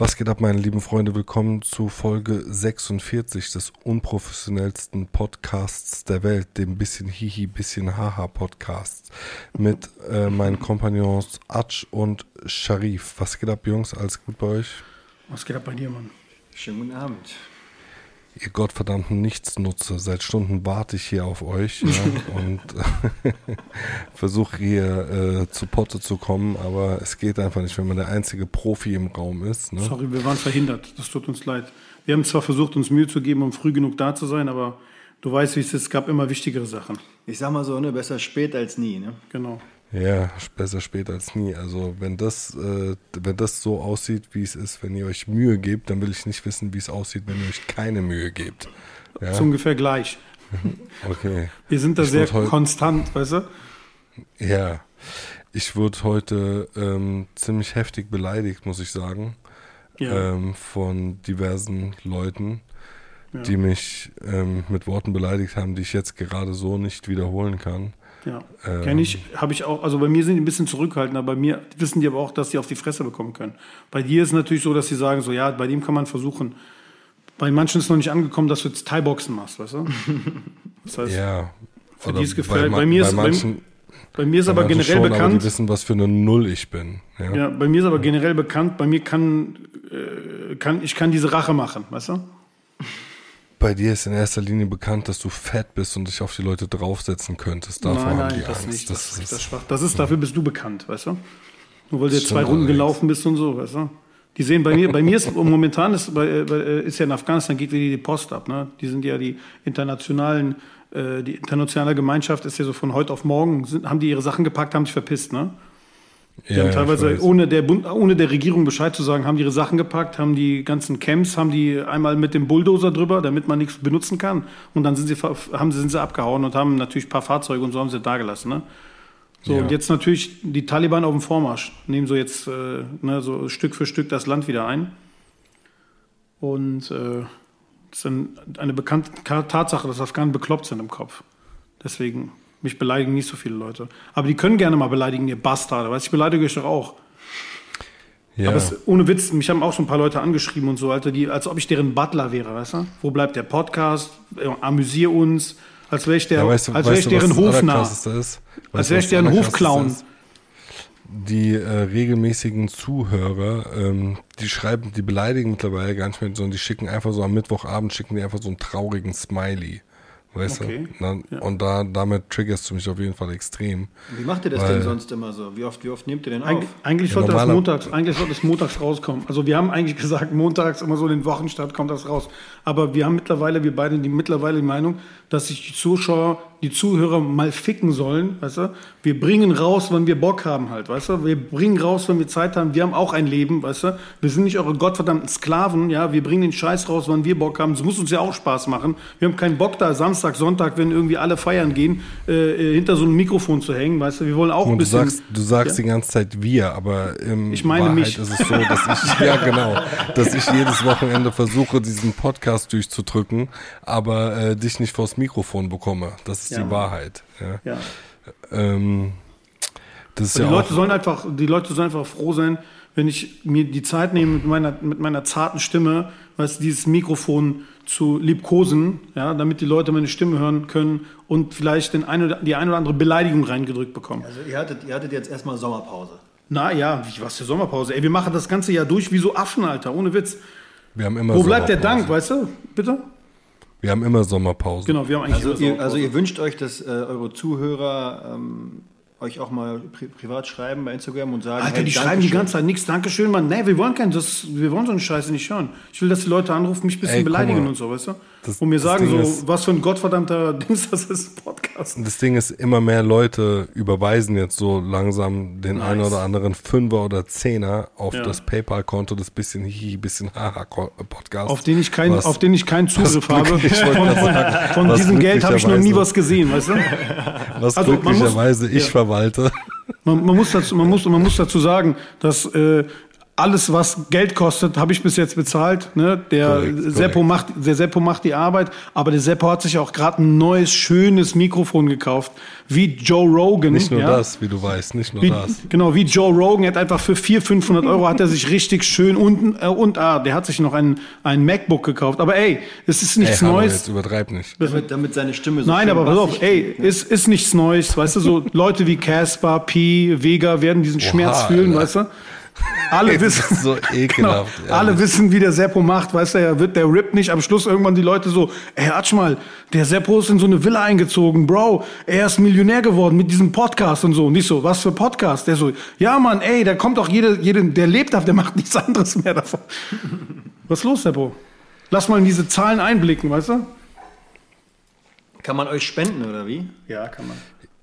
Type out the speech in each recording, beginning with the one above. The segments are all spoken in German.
Was geht ab, meine lieben Freunde? Willkommen zu Folge 46 des unprofessionellsten Podcasts der Welt, dem bisschen Hihi, bisschen Haha Podcasts mit äh, meinen Kompagnons Atsch und Sharif. Was geht ab, Jungs? Alles gut bei euch? Was geht ab bei dir, Mann? Schönen guten Abend. Ihr gottverdammten Nichtsnutze, seit Stunden warte ich hier auf euch ja, und versuche hier äh, zu Potte zu kommen, aber es geht einfach nicht, wenn man der einzige Profi im Raum ist. Ne? Sorry, wir waren verhindert. Das tut uns leid. Wir haben zwar versucht, uns Mühe zu geben, um früh genug da zu sein, aber du weißt, wie es ist. Es gab immer wichtigere Sachen. Ich sag mal so, ne, besser spät als nie, ne? Genau. Ja, besser spät als nie. Also wenn das, äh, wenn das so aussieht, wie es ist, wenn ihr euch Mühe gebt, dann will ich nicht wissen, wie es aussieht, wenn ihr euch keine Mühe gebt. Ja? Ist ungefähr gleich. Okay. Wir sind da ich sehr konstant, weißt du? Ja. Ich wurde heute ähm, ziemlich heftig beleidigt, muss ich sagen. Ja. Ähm, von diversen Leuten, ja. die mich ähm, mit Worten beleidigt haben, die ich jetzt gerade so nicht wiederholen kann. Ja, ähm, kenne ich, habe ich auch. Also bei mir sind die ein bisschen zurückhaltend, aber bei mir wissen die aber auch, dass sie auf die Fresse bekommen können. Bei dir ist es natürlich so, dass sie sagen, so ja, bei dem kann man versuchen. Bei manchen ist noch nicht angekommen, dass du jetzt Thai-Boxen machst, weißt du? Das heißt, ja, für die ist gefällt. Bei, bei, mir ist, bei, manchen, bei, mir ist aber generell schon, bekannt. Aber die wissen, was für eine Null ich bin. Ja, ja bei mir ist aber generell bekannt, bei mir kann, äh, kann ich kann diese Rache machen, weißt du? Bei dir ist in erster Linie bekannt, dass du fett bist und dich auf die Leute draufsetzen könntest. Davor nein, haben nein, die das Angst. Nicht, das, das, ist das schwach. Das ist, dafür bist du bekannt, weißt du? Nur weil du jetzt zwei Runden allerdings. gelaufen bist und so, weißt du? Die sehen bei mir, bei mir ist momentan ist, bei, äh, ist ja in Afghanistan geht wieder die Post ab. Ne? Die sind ja die internationalen, äh, die internationale Gemeinschaft ist ja so von heute auf morgen, sind, haben die ihre Sachen gepackt, haben sich verpisst. Ne? Die ja, haben teilweise, ohne der, Bund, ohne der Regierung Bescheid zu sagen, haben ihre Sachen gepackt, haben die ganzen Camps, haben die einmal mit dem Bulldozer drüber, damit man nichts benutzen kann. Und dann sind sie, haben, sind sie abgehauen und haben natürlich ein paar Fahrzeuge und so haben sie da gelassen. Ne? So, ja. und jetzt natürlich die Taliban auf dem Vormarsch, nehmen so jetzt äh, ne, so Stück für Stück das Land wieder ein. Und äh, das ist eine bekannte Tatsache, dass Afghanen bekloppt sind im Kopf. Deswegen mich beleidigen nicht so viele Leute. Aber die können gerne mal beleidigen, ihr Bastarde. Weißt ich beleidige euch doch auch. Ja. Aber es, ohne Witz, mich haben auch schon ein paar Leute angeschrieben und so, Alter, die, als ob ich deren Butler wäre, weißt du? Wo bleibt der Podcast? Amüsier uns. Als wäre ich, der, ja, weißt du, als wär ich deren Hofnarr. Als wäre ich deren Hofclown. Die äh, regelmäßigen Zuhörer, ähm, die schreiben, die beleidigen mittlerweile gar nicht mehr, sondern die schicken einfach so am Mittwochabend, schicken die einfach so einen traurigen Smiley. Weißt okay. du? Na, ja. Und da, damit triggerst du mich auf jeden Fall extrem. Wie macht ihr das denn sonst immer so? Wie oft, wie oft nehmt ihr denn auf? Eig eigentlich, sollte ja, das montags, eigentlich sollte es montags rauskommen. Also wir haben eigentlich gesagt, montags immer so in den Wochenstart kommt das raus. Aber wir haben mittlerweile, wir beide die mittlerweile die Meinung, dass sich die Zuschauer, die Zuhörer mal ficken sollen, weißt du? Wir bringen raus, wenn wir Bock haben halt, weißt du? Wir bringen raus, wenn wir Zeit haben. Wir haben auch ein Leben, weißt du? Wir sind nicht eure gottverdammten Sklaven, ja? Wir bringen den Scheiß raus, wann wir Bock haben. Es muss uns ja auch Spaß machen. Wir haben keinen Bock da Samstag, Sonntag, wenn irgendwie alle feiern gehen, äh, hinter so einem Mikrofon zu hängen, weißt du? Wir wollen auch Und ein bisschen... Du sagst, du sagst ja? die ganze Zeit wir, aber im ich meine Wahrheit mich. ist es so, dass ich, ja genau, dass ich jedes Wochenende versuche, diesen Podcast durchzudrücken, aber äh, dich nicht vors Mikrofon bekomme. Das ist ja. die Wahrheit. Ja. ja. Ähm, das ist die ja Leute sollen einfach, die Leute sollen einfach froh sein, wenn ich mir die Zeit nehme, mit meiner, mit meiner zarten Stimme, weißt, dieses Mikrofon zu liebkosen, ja, damit die Leute meine Stimme hören können und vielleicht den ein oder, die ein oder andere Beleidigung reingedrückt bekommen. Also ihr hattet, ihr hattet jetzt erstmal Sommerpause. Na ja, was für Sommerpause? Ey, wir machen das ganze Jahr durch wie so Affen, Alter, ohne Witz. Wir haben immer Wo bleibt der Dank, weißt du? Bitte? Wir haben immer Sommerpause. Genau, wir haben eigentlich also, ihr, also ihr wünscht euch, dass äh, eure Zuhörer ähm, euch auch mal pri privat schreiben bei Instagram und sagen, Alter, hey, die schreiben die ganze Zeit nichts, Dankeschön, Mann. Nee, wir wollen kein, das, wir wollen so eine Scheiße nicht hören. Ich will, dass die Leute anrufen, mich ein bisschen Ey, beleidigen und so, weißt du? Das, und mir sagen so, ist, was für ein gottverdammter Dings das ist, Podcast. Das Ding ist, immer mehr Leute überweisen jetzt so langsam den nice. einen oder anderen Fünfer oder Zehner auf ja. das PayPal-Konto des bisschen Hihi, bisschen Haha Podcast. Auf den ich kein, was, auf den ich keinen Zugriff habe. Von, sagen, von diesem Geld habe ich noch nie was gesehen, weißt du? Was also, glücklicherweise muss, ich ja. verwalte. Man, man, muss dazu, man, muss, man muss dazu sagen, dass äh, alles, was Geld kostet, habe ich bis jetzt bezahlt. Ne? Der, Korrekt, Seppo macht, der Seppo macht die Arbeit, aber der Seppo hat sich auch gerade ein neues, schönes Mikrofon gekauft, wie Joe Rogan. Nicht nur ja? das, wie du weißt, nicht nur Wie, das. genau, wie Joe Rogan, er hat einfach für 400, 500 Euro hat er sich richtig schön unten, äh, und ah, der hat sich noch ein, ein MacBook gekauft. Aber ey, es ist Ey, nichts hallo, Neues. jetzt übertreib nicht. Damit, damit seine Stimme so Nein, aber pass auf, ey, klingt, ne? ist, ist nichts Neues, weißt du, so Leute wie Casper, Pi, Vega werden diesen Schmerz fühlen, Alter. weißt du? Alle wissen, ist so ekelhaft, Genau, alle ehrlich. wissen, wie der Seppo macht, weißt du, er wird, der rippt nicht am Schluss irgendwann die Leute so, ey, Atsch mal, der Seppo ist in so eine Villa eingezogen, Bro, er ist Millionär geworden mit diesem Podcast und so, und nicht so, was für Podcast? Der so, ja Mann, ey, da kommt doch jede, jede, der lebt auf, der macht nichts anderes mehr davon. Was ist los, Seppo? Lass mal in diese Zahlen einblicken, weißt du? Kann man euch spenden oder wie? Ja, kann man.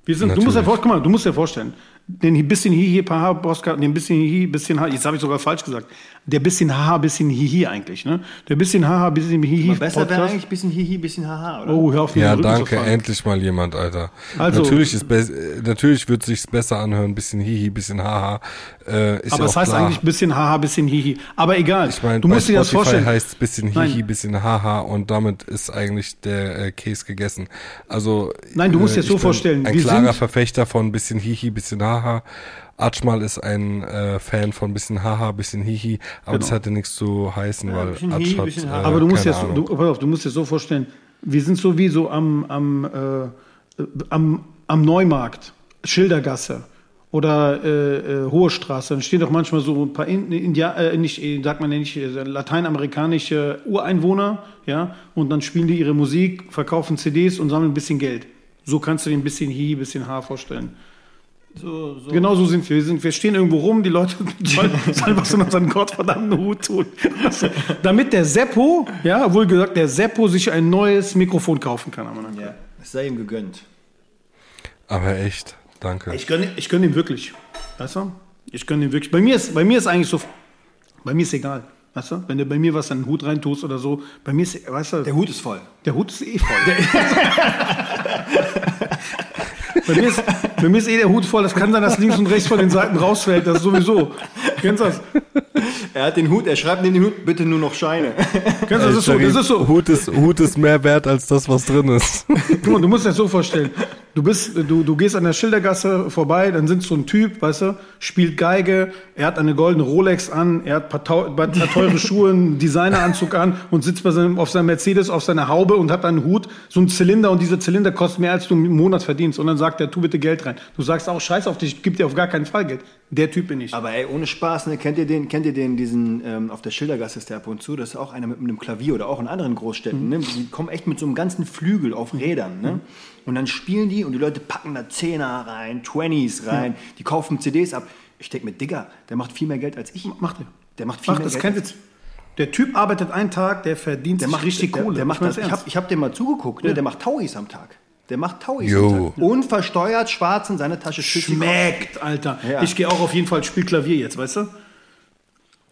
Wir sind, du musst dir guck mal, du musst dir vorstellen, den bisschen Hihi, Paha, Postcard, den bisschen Hihi, bisschen Ha, jetzt habe ich sogar falsch gesagt. Der bisschen Haha, bisschen Hihi eigentlich, ne? Der bisschen Haha, bisschen Hihi. Aber besser wäre eigentlich ein bisschen Hihi, bisschen Haha, oder? Oh, hör auf, Ja, danke, endlich mal jemand, Alter. Also- natürlich ist äh, natürlich wird sich's besser anhören, bisschen hihi, bisschen haha. Äh, ist Aber ja es heißt klar. eigentlich bisschen Haha, bisschen Hihi. Aber egal. Ich meine, du musst dir das vorstellen. heißt bisschen hihi, Nein. bisschen haha und damit ist eigentlich der äh, Käse gegessen. Also Nein, du musst dir ich so vorstellen, Ein wir klarer sind- Verfechter von bisschen hihi, bisschen haha. Atschmal ist ein äh, Fan von bisschen haha, bisschen hihi, aber das hatte nichts zu heißen, weil bisschen Atsch hihi, hat, bisschen äh. Aber du musst, dir so, Ahnung. du, pass auf, du musst dir so vorstellen, wir sind so wie so am, am, äh, am, am Neumarkt, Schildergasse oder äh, äh, Hohe Straße. Dann stehen doch manchmal so ein paar in, India, äh, nicht, äh, sagt man ja nicht, äh, lateinamerikanische Ureinwohner, ja, und dann spielen die ihre Musik, verkaufen CDs und sammeln ein bisschen Geld. So kannst du dir ein bisschen Hi, ein bisschen H vorstellen. So, so. Genau so sind wir. wir, sind, wir stehen irgendwo rum, die Leute sollen, sollen was in unseren gottverdammten Hut tun. Also, damit der Seppo, ja, wohl gesagt, der Seppo sich ein neues Mikrofon kaufen kann. Ja, es sei ihm gegönnt. Aber echt, danke. Ich gönne ich gönn ihm wirklich. Weißt du? Ich gönne ihm wirklich. Bei mir, ist, bei mir ist eigentlich so, bei mir ist egal. Weißt du? Wenn du bei mir was in den Hut reintust oder so, bei mir ist, weißt du, Der Hut ist voll. Der Hut ist eh voll. bei, mir ist, bei mir ist eh der Hut voll. Das kann sein, dass links und rechts von den Seiten rausfällt. Das ist sowieso. Kennst du das? Er hat den Hut, er schreibt in den Hut, bitte nur noch Scheine. Kennst du das? Das ist so. Das ist so. Hut ist, Hut ist mehr wert als das, was drin ist. Guck du musst dir das so vorstellen. Du bist, du, du gehst an der Schildergasse vorbei, dann sitzt so ein Typ, weißt du, spielt Geige, er hat eine goldene Rolex an, er hat paar, paar teure Schuhe, einen Designeranzug an und sitzt bei seinem, auf seinem Mercedes auf seiner Haube und hat einen Hut, so einen Zylinder und dieser Zylinder kostet mehr, als du im Monat verdienst. Und dann sagt er, tu bitte Geld rein. Du sagst auch, scheiß auf dich, ich geb dir auf gar keinen Fall Geld. Der Typ bin ich. Aber ey, ohne Spaß, ne? kennt ihr den, kennt ihr den, diesen, ähm, auf der Schildergasse ist der ab und zu, das ist auch einer mit einem Klavier oder auch in anderen Großstädten, ne? Die kommen echt mit so einem ganzen Flügel auf Rädern, ne? Und dann spielen die und die Leute packen da Zehner rein, Twenties rein, die kaufen CDs ab. Ich denke mir, Digga, der macht viel mehr Geld als ich. Macht er. Der macht viel Macht mehr das Geld. Witz. Der Typ arbeitet einen Tag, der verdient Der macht richtig der, Kohle. Der macht meine das, ich habe ich hab dem mal zugeguckt, ne? der macht Tauis am Tag. Der macht Tauis. Unversteuert, schwarz in seine Tasche. Schmeckt, Alter. Ja. Ich gehe auch auf jeden Fall spiel Klavier jetzt, weißt du?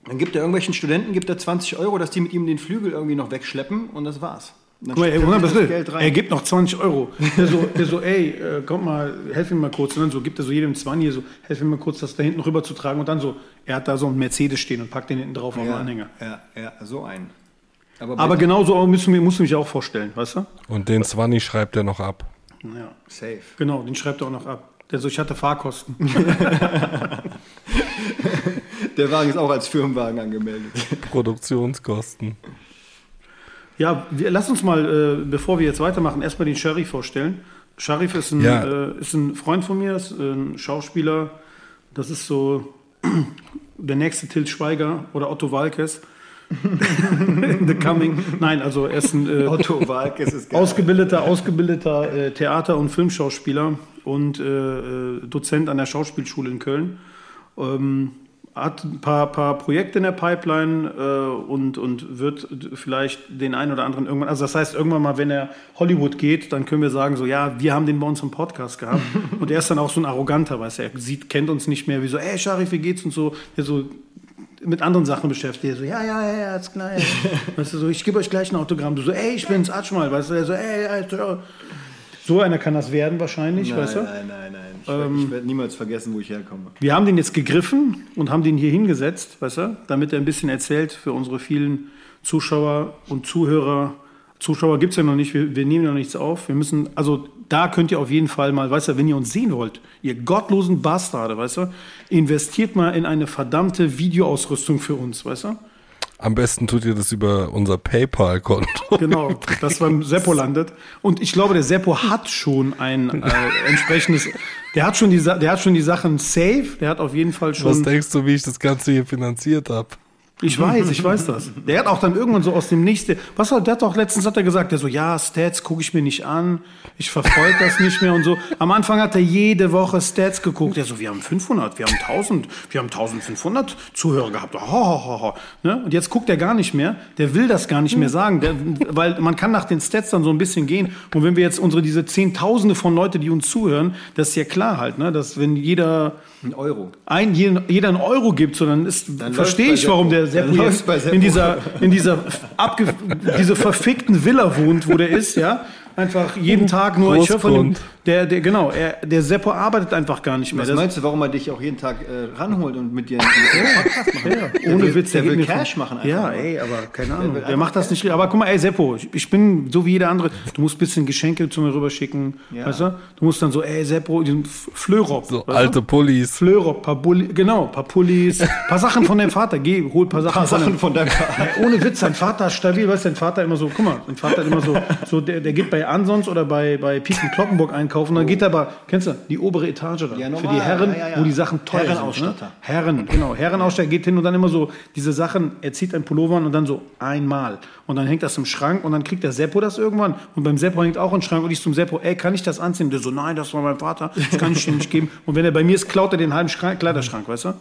Dann gibt er irgendwelchen Studenten gibt er 20 Euro, dass die mit ihm den Flügel irgendwie noch wegschleppen und das war's. Guck mal, ey, er wundert, was das will. Geld rein. Er gibt noch 20 Euro. Der so, der so ey, äh, komm mal, helf mir mal kurz. Und dann so gibt er so jedem 20 hier so, helf mir mal kurz, das da hinten rüber zu tragen. Und dann so, er hat da so einen Mercedes stehen und packt den hinten drauf auf den ja, Anhänger. ja, ja, so einen. Aber, Aber bei- genau so müssen wir, musst du mich auch vorstellen, weißt du? Und den Zwanni schreibt er noch ab. Ja. safe. Genau, den schreibt er auch noch ab. Der so, ich hatte Fahrkosten. Der Wagen ist auch als Firmenwagen angemeldet. Produktionskosten. Ja, wir, lass uns mal, äh, bevor wir jetzt weitermachen, erstmal den Sharif vorstellen. Sharif ist ein, Ja. äh, ist ein Freund von mir, ist ein Schauspieler. Das ist so der nächste Til Schweiger oder Otto Walkes. In the coming. Nein, also er ist ein äh, Otto Walkes ist geil. ausgebildeter, ausgebildeter äh, Theater- und Filmschauspieler und äh, äh, Dozent an der Schauspielschule in Köln. Ähm, hat ein paar, paar Projekte in der Pipeline äh, und, und wird vielleicht den einen oder anderen irgendwann, also das heißt irgendwann mal, wenn er Hollywood geht, dann können wir sagen so, ja, wir haben den bei uns im Podcast gehabt und er ist dann auch so ein arroganter, weißt du, er sieht, kennt uns nicht mehr, wie so, ey Sharif, wie geht's und so, der so mit anderen Sachen beschäftigt. So, ja, ja, ja, ja, ist klar. Ja. weißt du, so, ich gebe euch gleich ein Autogramm. Du so, ey, ich bin's, Atschmal. Weißt du, er so, ey, Alter. So einer kann das werden wahrscheinlich, Nein, weißt du? nein, nein, nein. Ich, werd- ich werde niemals vergessen, wo ich herkomme. Wir haben den jetzt gegriffen und haben den hier hingesetzt, weißt du, damit er ein bisschen erzählt für unsere vielen Zuschauer und Zuhörer. Zuschauer gibt es ja noch nicht, wir, wir nehmen noch nichts auf. Wir müssen, also da könnt ihr auf jeden Fall mal, weißt du, wenn ihr uns sehen wollt, ihr gottlosen Bastarde, weißt du, investiert mal in eine verdammte Videoausrüstung für uns, weißt du? Am besten tut ihr das über unser PayPal-Konto. Genau, das beim Seppo landet. Und ich glaube, der Seppo hat schon ein äh, entsprechendes, der hat schon die, der hat schon die Sachen safe, der hat auf jeden Fall Was schon. denkst du, wie ich das Ganze hier finanziert habe? Ich weiß, ich weiß das. Der hat auch dann irgendwann so aus dem Nächsten, was war, der hat doch letztens hat er gesagt, der so, ja, Stats gucke ich mir nicht an, ich verfolge das nicht mehr und so. Am Anfang hat er jede Woche Stats geguckt, der so, wir haben 500, wir haben 1000, wir haben 1500 Zuhörer gehabt, ho, ho, ho, ho. Ne? Und jetzt guckt er gar nicht mehr, der will das gar nicht mehr sagen, der, weil man kann nach den Stats dann so ein bisschen gehen und wenn wir jetzt unsere, diese Zehntausende von Leute, die uns zuhören, das ist ja klar halt, ne, dass wenn jeder Ein Euro. ein, jeder, einen Euro gibt, so dann ist, Dann verstehe ich, warum der Seppo jetzt in dieser, in dieser abge, diese verfickten Villa wohnt, wo der ist, ja. Einfach jeden Tag nur, ich höre von dem, Großgrund. Der, der, genau, er, der Seppo arbeitet einfach gar nicht mehr. Was Das- meinst du, warum er dich auch jeden Tag äh, ranholt und mit dir einen Podcast machen? Ja, ohne Witz, der geht will Cash von- machen einfach Ja, ey, aber keine Ahnung. Der macht das nicht. Aber guck mal, ey, Seppo, ich, ich bin so wie jeder andere. Du musst ein bisschen Geschenke zu mir rüberschicken. Ja. Weißt du? Du musst dann so, ey, Seppo, diesen F- Flöhrop. So alte du? Pullis. Flöhrop, paar Bulli, genau, paar Pullis, paar Sachen von deinem Vater. Geh, hol paar Sachen, Paar Sachen von deinem Vater. Ey, ohne Witz, dein Vater ist stabil, weißt du, dein Vater immer so, guck mal, dein Vater hat immer so, so der, der geht bei Ansons oder bei, bei Piken Kloppenburg einkaufen, dann geht er aber, kennst du, die obere Etage da, Ja, für die Herren, ja, ja, wo die Sachen teuer Herrenausstatter. sind. Ne? Herren, genau, Herrenausstatter geht hin und dann immer so diese Sachen, er zieht ein Pullover an und dann so einmal und dann hängt das im Schrank und dann kriegt der Seppo das irgendwann und beim Seppo hängt auch ein Schrank und ich zum Seppo, ey, kann ich das anziehen? Der so, nein, das war mein Vater, das kann ich dir nicht geben. Und wenn er bei mir ist, klaut er den halben Schrank, Kleiderschrank, weißt du?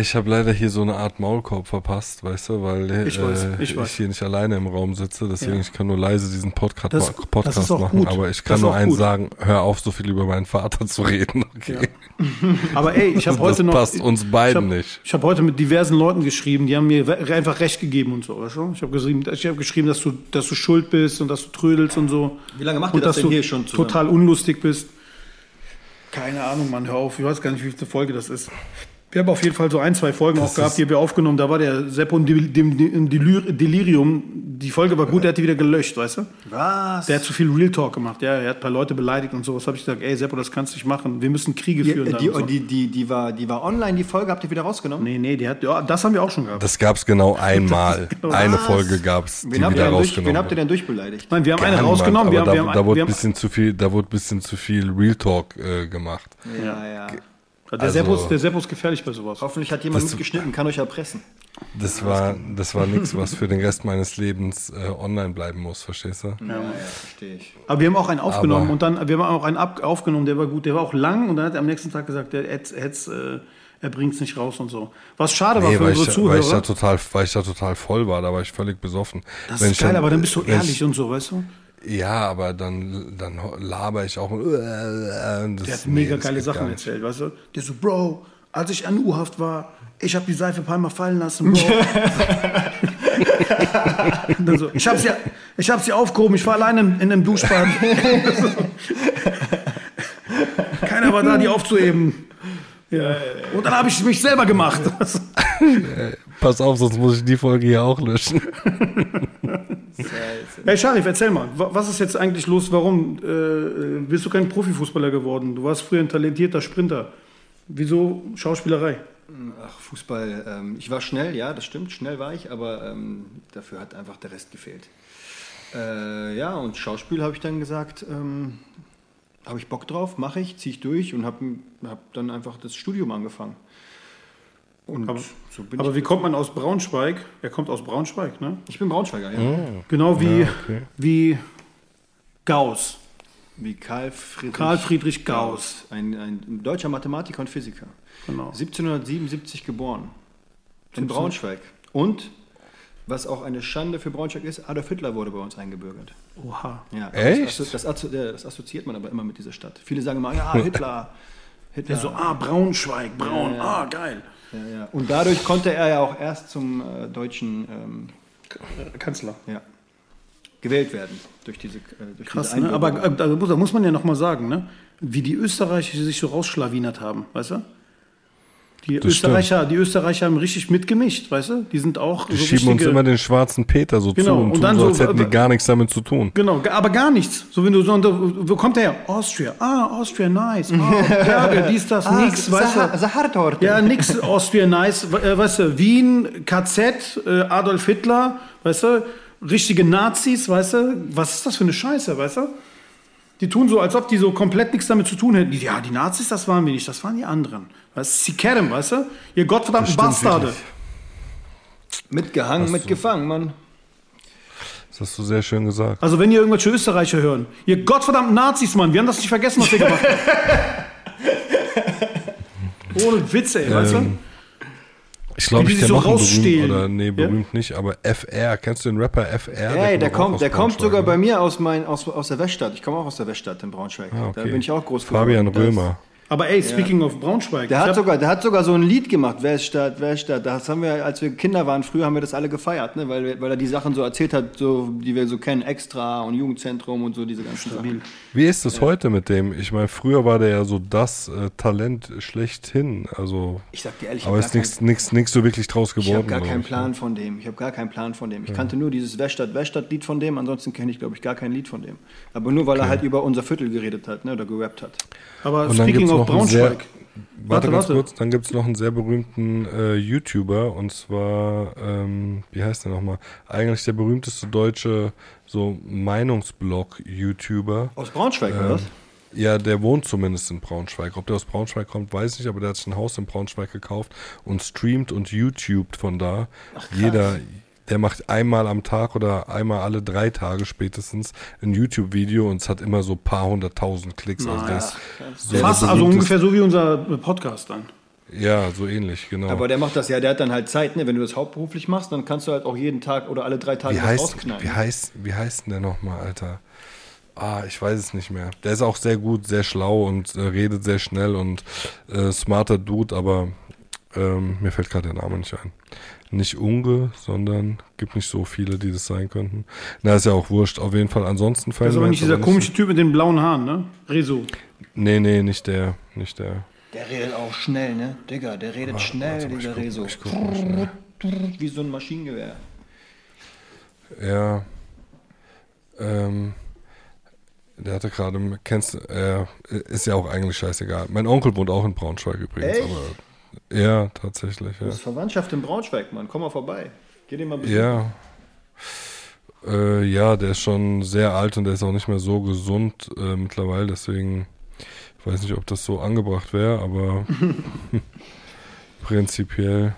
Ich habe leider hier so eine Art Maulkorb verpasst, weißt du, weil äh, Ich weiß, ich hier nicht alleine im Raum sitze. Deswegen Ja. ich kann nur leise diesen Podcast, Das- Podcast das ist auch machen. gut. Aber ich Das kann nur eins gut. sagen: Hör auf, so viel über meinen Vater zu reden. Okay. Aber ey, ich habe Das heute noch. passt uns beiden ich hab, nicht. Ich habe heute mit diversen Leuten geschrieben, die haben mir einfach recht gegeben und so. Weißt du? Ich habe geschrieben, ich hab geschrieben dass, du, dass du schuld bist und dass du trödelst und so. Wie lange macht und ihr das dass denn du hier schon zusammen? total unlustig bist. Keine Ahnung, Mann, hör auf. Ich weiß gar nicht, wie viele Folge das ist. Wir haben auf jeden Fall so ein, zwei Folgen auch gehabt, die haben wir aufgenommen. Da war der Seppo im Del- dem- im Delir- Delirium. Die Folge war gut, der hat die wieder gelöscht, weißt du? Was? Der hat zu viel Real Talk gemacht. Ja, er hat ein paar Leute beleidigt und sowas. Habe ich gesagt, ey Seppo, das kannst du nicht machen. Wir müssen Kriege die, führen. da die, und so. die, die, die, war, die war online, die Folge habt ihr wieder rausgenommen? Nee, nee, die hat, ja, das haben wir auch schon gehabt. Das gab's genau einmal. genau Eine Was? Folge gab's, die Wen habt, ihr wieder denn durch, rausgenommen wen habt ihr denn durchbeleidigt? Nein, wir haben eine Mann, rausgenommen. wir aber haben, da, wir haben, da wurde wir ein bisschen zu viel, da wurde ein bisschen zu viel Real Talk äh, gemacht. Ja, ja. Der, also- ist, der ist gefährlich bei sowas. Hoffentlich hat jemand Das- mitgeschnitten, kann euch erpressen. Das war, das war nichts, was für den Rest meines Lebens äh, online bleiben muss, verstehst du? Ja, ja, verstehe ich. Aber wir haben auch einen aufgenommen Aber- und dann, wir haben auch einen ab, aufgenommen, der war gut, der war auch lang und dann hat er am nächsten Tag gesagt, der hätt's, hätt's, äh, er bringt es nicht raus und so. Was schade war Nee, für weil ich, unsere da- weil, ich da Zuhörer. total, weil ich da total voll war, da war ich völlig besoffen. Das Wenn ist ich geil, aber dann bist du ehrlich Ich, und so, weißt du? Ja, aber dann, dann laber ich auch. Äh, äh, das, Der hat nee, mega geile Sachen erzählt, weißt du? Der so, Bro, als ich an U-Haft war, ich habe die Seife ein paar Mal fallen lassen, Bro. Dann so, ich habe sie, ich hab sie aufgehoben, ich war alleine in, in einem Duschbad. Keiner war da, die aufzuheben. Ja. Und dann habe ich mich selber gemacht. Pass auf, sonst muss ich die Folge hier auch löschen. Hey Sharif, erzähl mal, wa- was ist jetzt eigentlich los? Warum äh, bist du kein Profifußballer geworden? Du warst früher ein talentierter Sprinter. Wieso Schauspielerei? Ach, Fußball, ähm, ich war schnell, ja, das stimmt, schnell war ich, aber ähm, dafür hat einfach der Rest gefehlt. Äh, ja, und Schauspiel habe ich dann gesagt, ähm, habe ich Bock drauf, mache ich, ziehe ich durch und habe hab dann einfach das Studium angefangen. Und Aber, so bin aber ich. wie kommt man aus Braunschweig? Er kommt aus Braunschweig, ne? Ich bin Braunschweiger, ja. Genau wie, Ja, okay. wie Gauss. Wie Karl Friedrich, Karl Friedrich Gauss. Ein, ein deutscher Mathematiker und Physiker. Genau. 1777 geboren. In Braunschweig. Und, was auch eine Schande für Braunschweig ist, Adolf Hitler wurde bei uns eingebürgert. Oha. Ja, Echt? Das, das, das assoziiert man aber immer mit dieser Stadt. Viele sagen immer, ja, Hitler. Hitler. Der so, ah, Braunschweig, Braun, Ja, ja. ah, geil. Ja, ja. Und dadurch konnte er ja auch erst zum äh, deutschen, ähm, Kanzler. ja. gewählt werden durch diese, äh, durch Krass, diese ne? Aber äh, da muss- da muss man ja nochmal sagen, ne? wie die Österreicher sich so rausschlawinert haben, weißt du? Die Das Österreicher, die Österreicher haben richtig mitgemischt, weißt du? Die sind auch Die so schieben uns richtige- immer den schwarzen Peter so Genau, zu und, und tun dann so, so- als hätten die gar nichts damit zu tun. Genau, aber gar nichts. So wenn du so, wo kommt der her? Austria. Ah, Austria, nice. Ah, Berge, dies, das, Ah, nix, weißt du? Sahartorte. Ja, nix Austria, nice. Äh, weißt du, Wien, KZ, äh, Adolf Hitler, weißt du? Richtige Nazis, weißt du? Was ist das für eine Scheiße, weißt du? Die tun so, als ob die so komplett nichts damit zu tun hätten. Die, Ja, die Nazis, das waren wir nicht, das waren die anderen. Weißt du, sie kennen, weißt du? Ihr gottverdammten Bastarde. wirklich. Mitgehangen, mitgefangen, Mann. Das hast du sehr schön gesagt. Also wenn ihr irgendwelche Österreicher hören, ihr gottverdammten Nazis, Mann, wir haben das nicht vergessen, was ihr gemacht habt. Ohne Witz, ey, weißt du? Ich glaube, ich kenne so noch berühmt, oder nee, Ja? berühmt nicht, aber FR, kennst du den Rapper FR? Hey, der auch kommt, der kommt sogar ne? bei mir aus, mein, aus, aus der Weststadt. Ich komme auch aus der Weststadt in Braunschweig. Ah, okay. Da bin ich auch groß Fabian geworden. Römer. Aber ey, speaking of Braunschweig. Der ich hat, sogar, der hat sogar so ein Lied gemacht, Weststadt, Weststadt. Das haben wir, als wir Kinder waren, früher haben wir das alle gefeiert, ne? weil, weil er die Sachen so erzählt hat, so, die wir so kennen, Extra und Jugendzentrum und so diese ganzen Sachen. Wie ist es heute mit dem? Ich meine, früher war der ja so das äh, Talent schlechthin. Also, Ich sag dir ehrlich, ich aber ist nichts nichts nichts so wirklich draus Ich geworden. habe gar keinen ich, ne? Plan von dem. Ich habe gar keinen Plan von dem. Ich kannte nur dieses Weststadt Weststadt Lied von dem. Ansonsten kenne ich glaube ich gar kein Lied von dem. Aber nur weil er halt über unser Viertel geredet hat, ne, oder gerappt hat. aber Und speaking of noch einen sehr, Braunschweig. warte, Warte, ganz kurz, dann gibt es noch einen sehr berühmten äh, YouTuber und zwar, ähm, wie heißt der nochmal? Eigentlich der berühmteste deutsche so Meinungsblog-YouTuber. Aus Braunschweig Ähm, oder was? Ja, der wohnt zumindest in Braunschweig. Ob der aus Braunschweig kommt, weiß ich nicht, aber der hat sich ein Haus in Braunschweig gekauft und streamt und YouTubt von da. Jeder, der macht einmal am Tag oder einmal alle drei Tage spätestens ein YouTube-Video und es hat immer so ein paar hunderttausend Klicks. Also der ist so Fast, also ungefähr so wie unser Podcast dann. Ja, so ähnlich, genau. Aber der macht das ja, der hat dann halt Zeit, ne? Wenn du das hauptberuflich machst, dann kannst du halt auch jeden Tag oder alle drei Tage wie heißt, rausknallen. wie heißt, wie heißt denn der nochmal, Alter? Ah, ich weiß es nicht mehr. Der ist auch sehr gut, sehr schlau und äh, redet sehr schnell und äh, smarter Dude, aber ähm, mir fällt gerade der Name nicht ein. Nicht Unge, sondern gibt nicht so viele, die das sein könnten. Na, ist ja auch wurscht. Auf jeden Fall. Ansonsten fallen Das ist aber mir nicht dieser aber komische Typ mit den blauen Haaren, ne? Rezo. Nee, nee, nicht der, nicht der. Der redet auch schnell, ne? Digga, der redet schnell, warte mal, dieser guck- Rezo. guck schnell. Wie so ein Maschinengewehr. Ja. Ähm, der hatte gerade, kennst du, äh, ist ja auch eigentlich scheißegal. Mein Onkel wohnt auch in Braunschweig übrigens, Echt? aber ja, tatsächlich, ja. Das ist Verwandtschaft in Braunschweig, Mann. Komm mal vorbei. Geh dir mal besuchen. Ja. Äh, ja, der ist schon sehr alt und der ist auch nicht mehr so gesund äh, mittlerweile, deswegen ich weiß nicht, ob das so angebracht wäre, aber prinzipiell.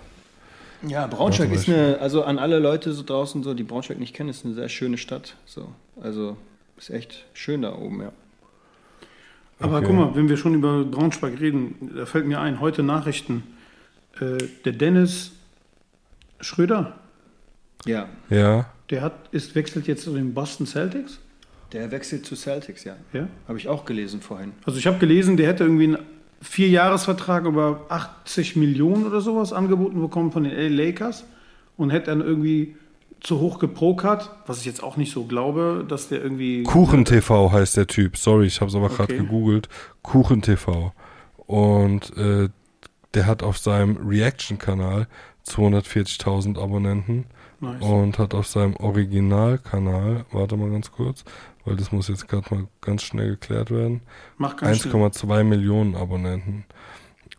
Ja, Braunschweig ist eine, also an alle Leute so draußen, so, die Braunschweig nicht kennen, ist eine sehr schöne Stadt. So. Also ist echt schön da oben, ja. Aber Okay. guck mal, wenn wir schon über Braunschweig reden, da fällt mir ein, heute Nachrichten. Äh, der Dennis Schröder, Ja, Ja, der hat, ist, wechselt jetzt zu den Boston Celtics. der wechselt zu Celtics, ja. Ja? Habe ich auch gelesen vorhin. Also ich habe gelesen, der hätte irgendwie einen Vierjahresvertrag über 80 Millionen oder sowas angeboten bekommen von den LA Lakers und hätte dann irgendwie zu hoch geprokert, was ich jetzt auch nicht so glaube, dass der irgendwie... Kuchen TV heißt der Typ. Sorry, ich habe es aber gerade Okay. gegoogelt. Kuchen TV. Und äh, der hat auf seinem Reaction-Kanal 240.000 Abonnenten Nice. und hat auf seinem Originalkanal, warte mal ganz kurz, weil das muss jetzt gerade mal ganz schnell geklärt werden, Mach ganz schnell. 1,2 Millionen Abonnenten.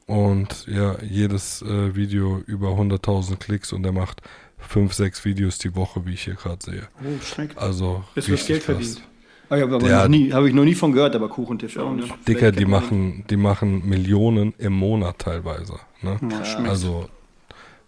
Und ja, jedes äh, Video über 100.000 Klicks und er macht fünf, sechs Videos die Woche, wie ich hier gerade sehe. Oh, schmeckt. Also Es wird richtig Geld krass. verdient. Ah, ich habe aber Ja. noch nie, habe ich noch nie von gehört, aber Kuchen TV. Ne? nicht. Dicker, die machen, die machen Millionen im Monat teilweise. Ne? Ja. Also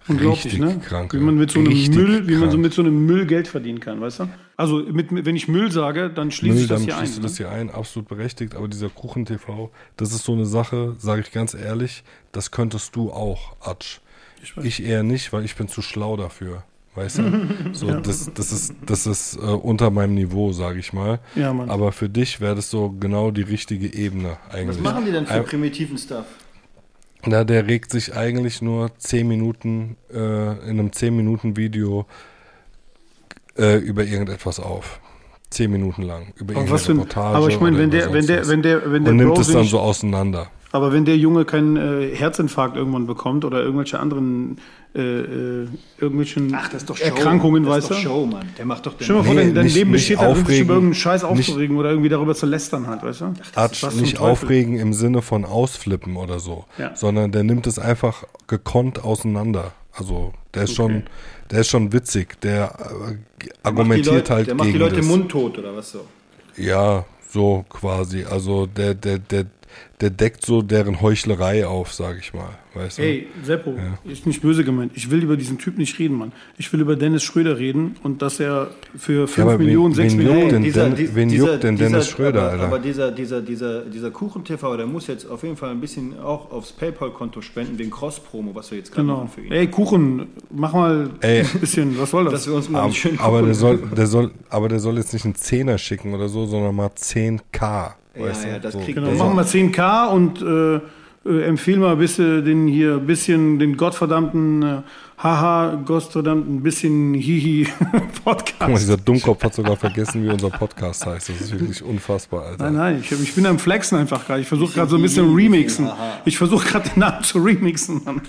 Unglaublich, richtig ne? krank. Wie man mit so einem Richtig Müll, wie man so mit so einem Müll Geld verdienen kann, weißt du? Also mit, wenn ich Müll sage, dann schließe Müll, ich das dann hier ein. schließt du ne? das hier ein, absolut berechtigt, aber dieser Kuchen-TV, das ist so eine Sache, sage ich ganz ehrlich, das könntest du auch, Atsch. Ich weiß. Ich eher nicht, weil ich bin zu schlau dafür. Weißt du? So, das, das ist, das ist äh, unter meinem Niveau, sage ich mal. Ja, Mann. Aber für dich wäre das so genau die richtige Ebene Was eigentlich. machen die denn für Ein- primitiven Stuff? Na, der regt sich eigentlich nur 10 Minuten äh, in einem 10 Minuten Video äh, über irgendetwas auf. Zehn Minuten lang. Über Aber, was irgendeine für ein, Reportage. aber ich meine, wenn der, wenn der, was. wenn der, wenn der Und nimmt Bro es dann so auseinander. Aber wenn der Junge keinen äh, Herzinfarkt irgendwann bekommt oder irgendwelche anderen äh, äh, irgendwelchen Erkrankungen, das weißt ist du? doch Show, Mann. Der macht doch den Stell dir mal vor, Nee, dein, dein nicht- Leben nicht besteht darin, sich aufregen, über irgendeinen Scheiß nicht- aufzuregen oder irgendwie darüber zu lästern halt, weißt du? Arsch, was zum nicht aufregen im Sinne von ausflippen oder so, Ja. sondern der nimmt es einfach gekonnt auseinander. Also der ist schon, der ist schon witzig. Der äh, argumentiert macht die Leute, halt Der macht die gegen Leute das. mundtot oder was so. Ja, so quasi. Also der, der, der, der deckt so deren Heuchlerei auf, sag ich mal. Weißt du? Ey, Seppo, ist nicht böse gemeint. Ich will über diesen Typ nicht reden, Mann. Ich will über Dennis Schröder reden und dass er für 5 aber wen- Millionen, 6 wen Millionen. juckt denn dieser- Den- die- wen dieser- juckt denn dieser- Dennis Schröder, aber, Alter? Aber dieser, dieser, dieser, dieser Kuchen-TV, der muss jetzt auf jeden Fall ein bisschen auch aufs PayPal-Konto spenden, wegen Cross-Promo, was wir jetzt gerade Genau. machen für ihn. Ey, Kuchen, mach mal Ey. ein bisschen, was soll das? Dass wir uns mal aber, schönen aber Kuchen- der soll, der soll, aber der soll jetzt nicht einen Zehner schicken oder so, sondern mal 10k. Ja, weißt du? ja, das so. kriegt Genau, machen wir 10k und äh, äh, empfehl mal ein bisschen den hier, bisschen den gottverdammten, äh, haha, gottverdammten, bisschen hihi Guck mal, Podcast. dieser Dummkopf hat sogar vergessen, wie unser Podcast heißt. Das ist wirklich unfassbar, Alter. Nein, nein, ich, ich bin am Flexen einfach gerade. Ich versuche gerade so ein bisschen remixen. Ich versuche gerade den Namen zu remixen, Mann.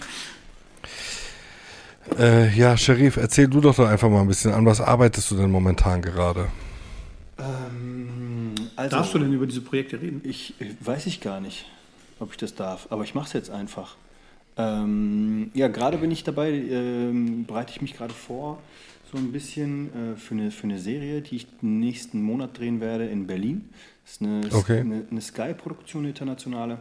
Äh, ja, Sharif, erzähl du doch, doch einfach mal ein bisschen an. Was arbeitest du denn momentan gerade? Ähm, also, Darfst du denn über diese Projekte reden? Ich äh, weiß ich gar nicht, ob ich das darf, aber ich mache es jetzt einfach. Ähm, ja, gerade bin ich dabei, ähm, bereite ich mich gerade vor, so ein bisschen äh, für, eine, für eine Serie, die ich nächsten Monat drehen werde in Berlin. Das ist eine, Okay. eine, eine Sky-Produktion, internationale.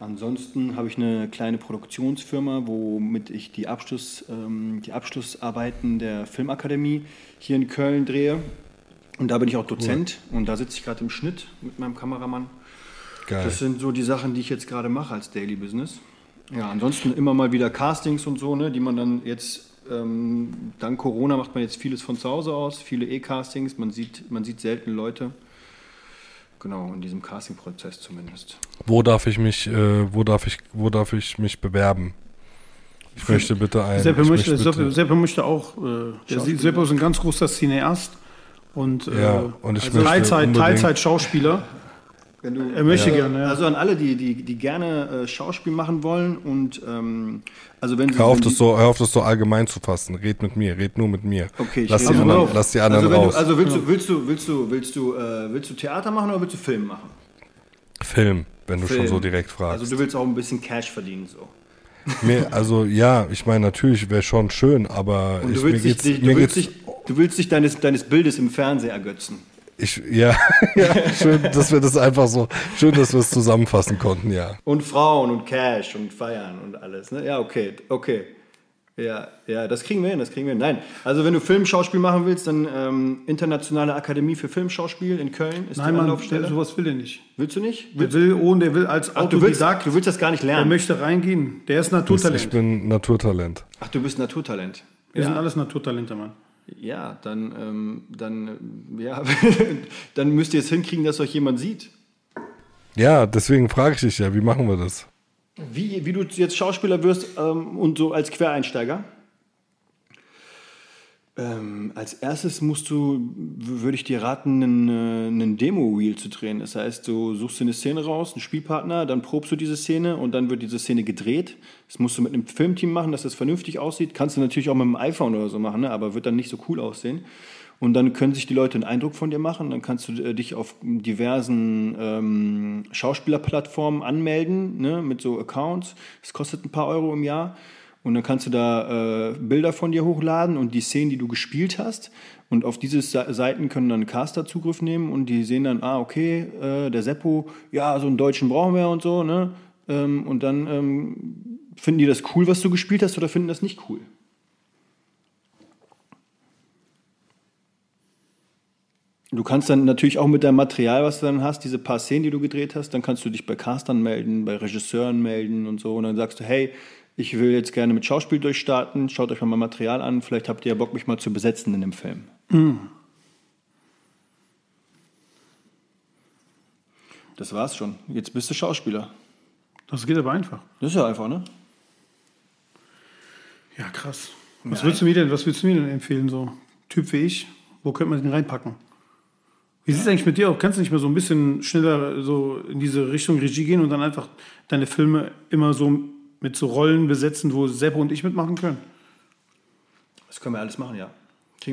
Ansonsten habe ich eine kleine Produktionsfirma, womit ich die, Abschluss, ähm, die Abschlussarbeiten der Filmakademie hier in Köln drehe. Und da bin ich auch Dozent und da sitze ich gerade im Schnitt mit meinem Kameramann. Geil. Das sind so die Sachen, die ich jetzt gerade mache als Daily Business. Ja, ansonsten immer mal wieder Castings und so, ne, die man dann jetzt, ähm, dank Corona macht man jetzt vieles von zu Hause aus, viele E-Castings, man sieht, man sieht selten Leute. Genau, in diesem Casting-Prozess zumindest. Wo darf ich mich, äh, wo darf ich, wo darf ich mich bewerben? Ich möchte bitte ein. Seppe möchte, Seppe, bitte, Seppe möchte auch, äh, Seppe ist ein ganz großer Cineast und, äh, Ja, und ich also möchte Teilzeit, Teilzeit-Schauspieler. Wenn du, Er möchte gerne, ja. Also an alle, die, die, die gerne äh, Schauspiel machen wollen und ähm, also wenn sie hör auf, wenn das so, hör auf, das so allgemein zu fassen. Red mit mir, red nur mit mir. Okay, ich lass, die anderen, Also, lass die anderen also, raus. du, also willst, du, willst du willst du willst du äh, willst du Theater machen oder willst du Film machen? Film, wenn du schon Film. so direkt fragst. Also du willst auch ein bisschen Cash verdienen so. Mir, also ja, ich meine natürlich wäre schon schön, aber Und ich, du mir willst, dich, geht's, dich, mir willst, geht's, dich, du willst dich deines, deines Bildes im Fernsehen ergötzen. ich, ja, ja, schön, dass wir das einfach so, schön, dass wir es zusammenfassen konnten, ja. Und Frauen und Cash und Feiern und alles. Ne? Ja, okay, okay. Ja, ja, das kriegen wir hin, das kriegen wir hin. Nein, also wenn du Filmschauspiel machen willst, dann ähm, Internationale Akademie für Filmschauspiel in Köln ist Nein, die Anlaufstelle. sowas will er nicht. Willst du nicht? Der will ohne, der will als Ach, du willst, Autodidakt, du willst das gar nicht der lernen. möchte reingehen. Der ist Ich Naturtalent. bin Naturtalent. Ach, du bist Naturtalent. Wir sind Ja, alles Naturtalente, Mann. Ja dann, ähm, dann, ähm, ja, dann müsst ihr es hinkriegen, dass euch jemand sieht. Ja, deswegen frage ich dich ja, wie machen wir das? Wie, wie du jetzt Schauspieler wirst ähm, und so als Quereinsteiger? Ähm, als erstes musst du, würde ich dir raten, einen, äh, einen Demo-Reel zu drehen. Das heißt, du suchst dir eine Szene raus, einen Spielpartner, dann probst du diese Szene und dann wird diese Szene gedreht. Das musst du mit einem Filmteam machen, dass das vernünftig aussieht. Kannst du natürlich auch mit dem iPhone oder so machen, ne? aber wird dann nicht so cool aussehen. Und dann können sich die Leute einen Eindruck von dir machen. Dann kannst du äh, dich auf diversen ähm, Schauspielerplattformen anmelden, ne, mit so Accounts. Das kostet ein paar Euro im Jahr. Und dann kannst du da äh, Bilder von dir hochladen und die Szenen, die du gespielt hast. Und auf diese Seiten können dann Caster Zugriff nehmen und die sehen dann, ah, okay, äh, der Seppo, ja, so einen Deutschen brauchen wir und so, ne? Ähm, und dann ähm, finden die das cool, was du gespielt hast, oder finden das nicht cool? Du kannst dann natürlich auch mit deinem Material, was du dann hast, diese paar Szenen, die du gedreht hast, dann kannst du dich bei Castern melden, bei Regisseuren melden und so. Und dann sagst du, hey, ich will jetzt gerne mit Schauspiel durchstarten, schaut euch mal mein Material an, vielleicht habt ihr ja Bock, mich mal zu besetzen in dem Film. Das war's schon. Jetzt bist du Schauspieler. Das geht aber einfach. Das ist ja einfach, ne? Ja, krass. Was willst du mir denn, was willst du mir denn empfehlen, so? Typ wie ich, wo könnte man den reinpacken? Wie sieht es eigentlich mit dir aus? Kannst du nicht mehr so ein bisschen schneller so in diese Richtung Regie gehen und dann einfach deine Filme immer so mit so Rollen besetzen, wo Seppo und ich mitmachen können? Das können wir alles machen, ja.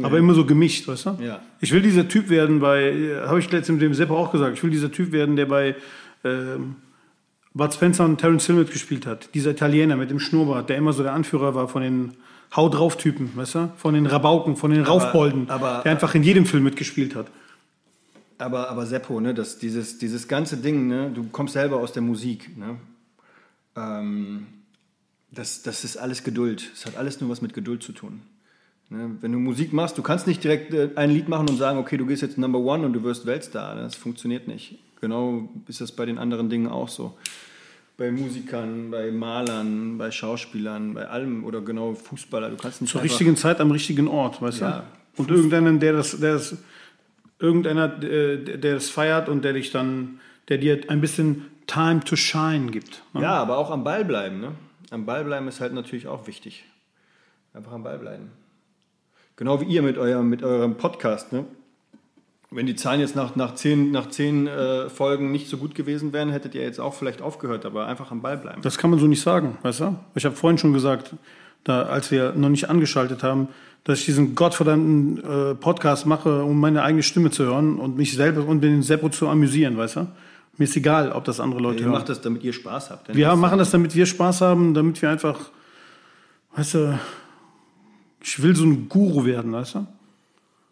Aber immer so gemischt, weißt du? Ja. Ich will dieser Typ werden bei, habe ich letztens mit dem Seppo auch gesagt, ich will dieser Typ werden, der bei ähm, Bud Spencer und Terence Hill mitgespielt hat. Dieser Italiener mit dem Schnurrbart, der immer so der Anführer war von den Hau drauf Typen, weißt du? Von den Rabauken, von den Raufbolden, aber- der einfach in jedem Film mitgespielt hat. Aber, aber Seppo, ne, das, dieses, dieses ganze Ding, ne, du kommst selber aus der Musik, ne? Ähm, das, das ist alles Geduld. Es hat alles nur was mit Geduld zu tun. Ne? Wenn du Musik machst, du kannst nicht direkt äh, ein Lied machen und sagen, okay, du gehst jetzt Number One und du wirst Weltstar. Ne? Das funktioniert nicht. Genau ist das bei den anderen Dingen auch so. Bei Musikern, bei Malern, bei Schauspielern, bei allem oder genau Fußballer. Du kannst nicht Zur richtigen Zeit am richtigen Ort, weißt Ja. du? Und irgendeiner, der das, der das, irgendeiner, äh, der das feiert und der dich dann, der dir ein bisschen Time to Shine gibt. ne? Ja, aber auch am Ball bleiben. Ne? Am Ball bleiben ist halt natürlich auch wichtig. Einfach am Ball bleiben. Genau wie ihr mit eurem, mit eurem Podcast. Ne? Wenn die Zahlen jetzt nach, nach zehn, nach zehn äh, Folgen nicht so gut gewesen wären, hättet ihr jetzt auch vielleicht aufgehört, aber einfach am Ball bleiben. Das kann man so nicht sagen, weißt du? Ich habe vorhin schon gesagt, da, als wir noch nicht angeschaltet haben, dass ich diesen gottverdammten äh, Podcast mache, um meine eigene Stimme zu hören und mich selber und den Seppo zu amüsieren, weißt du? Mir ist egal, ob das andere Leute ihr hören. macht das, damit ihr Spaß habt. Wir das- machen das, damit wir Spaß haben, damit wir einfach, weißt du, ich will so ein Guru werden, weißt du?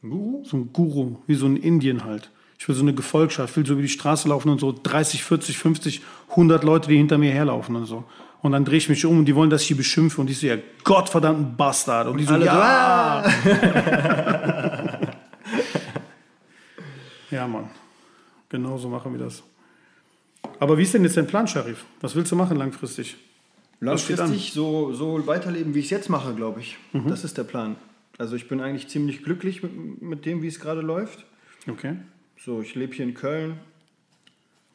Guru? So ein Guru, wie so ein Indien halt. Ich will so eine Gefolgschaft, ich will so über die Straße laufen und so 30, 40, 50, 100 Leute, die hinter mir herlaufen und so. Und dann drehe ich mich um und die wollen, dass ich sie beschimpfe und ich so, ja, gottverdammten Bastard. Und die so, Alle so, ja. ja, Mann. Genau so machen wir das. Aber wie ist denn jetzt dein Plan, Sharif? Was willst du machen langfristig? Langfristig so, so weiterleben, wie ich es jetzt mache, glaube ich. Mhm. Das ist der Plan. Also ich bin eigentlich ziemlich glücklich mit, mit dem, wie es gerade läuft. Okay. So, ich lebe hier in Köln.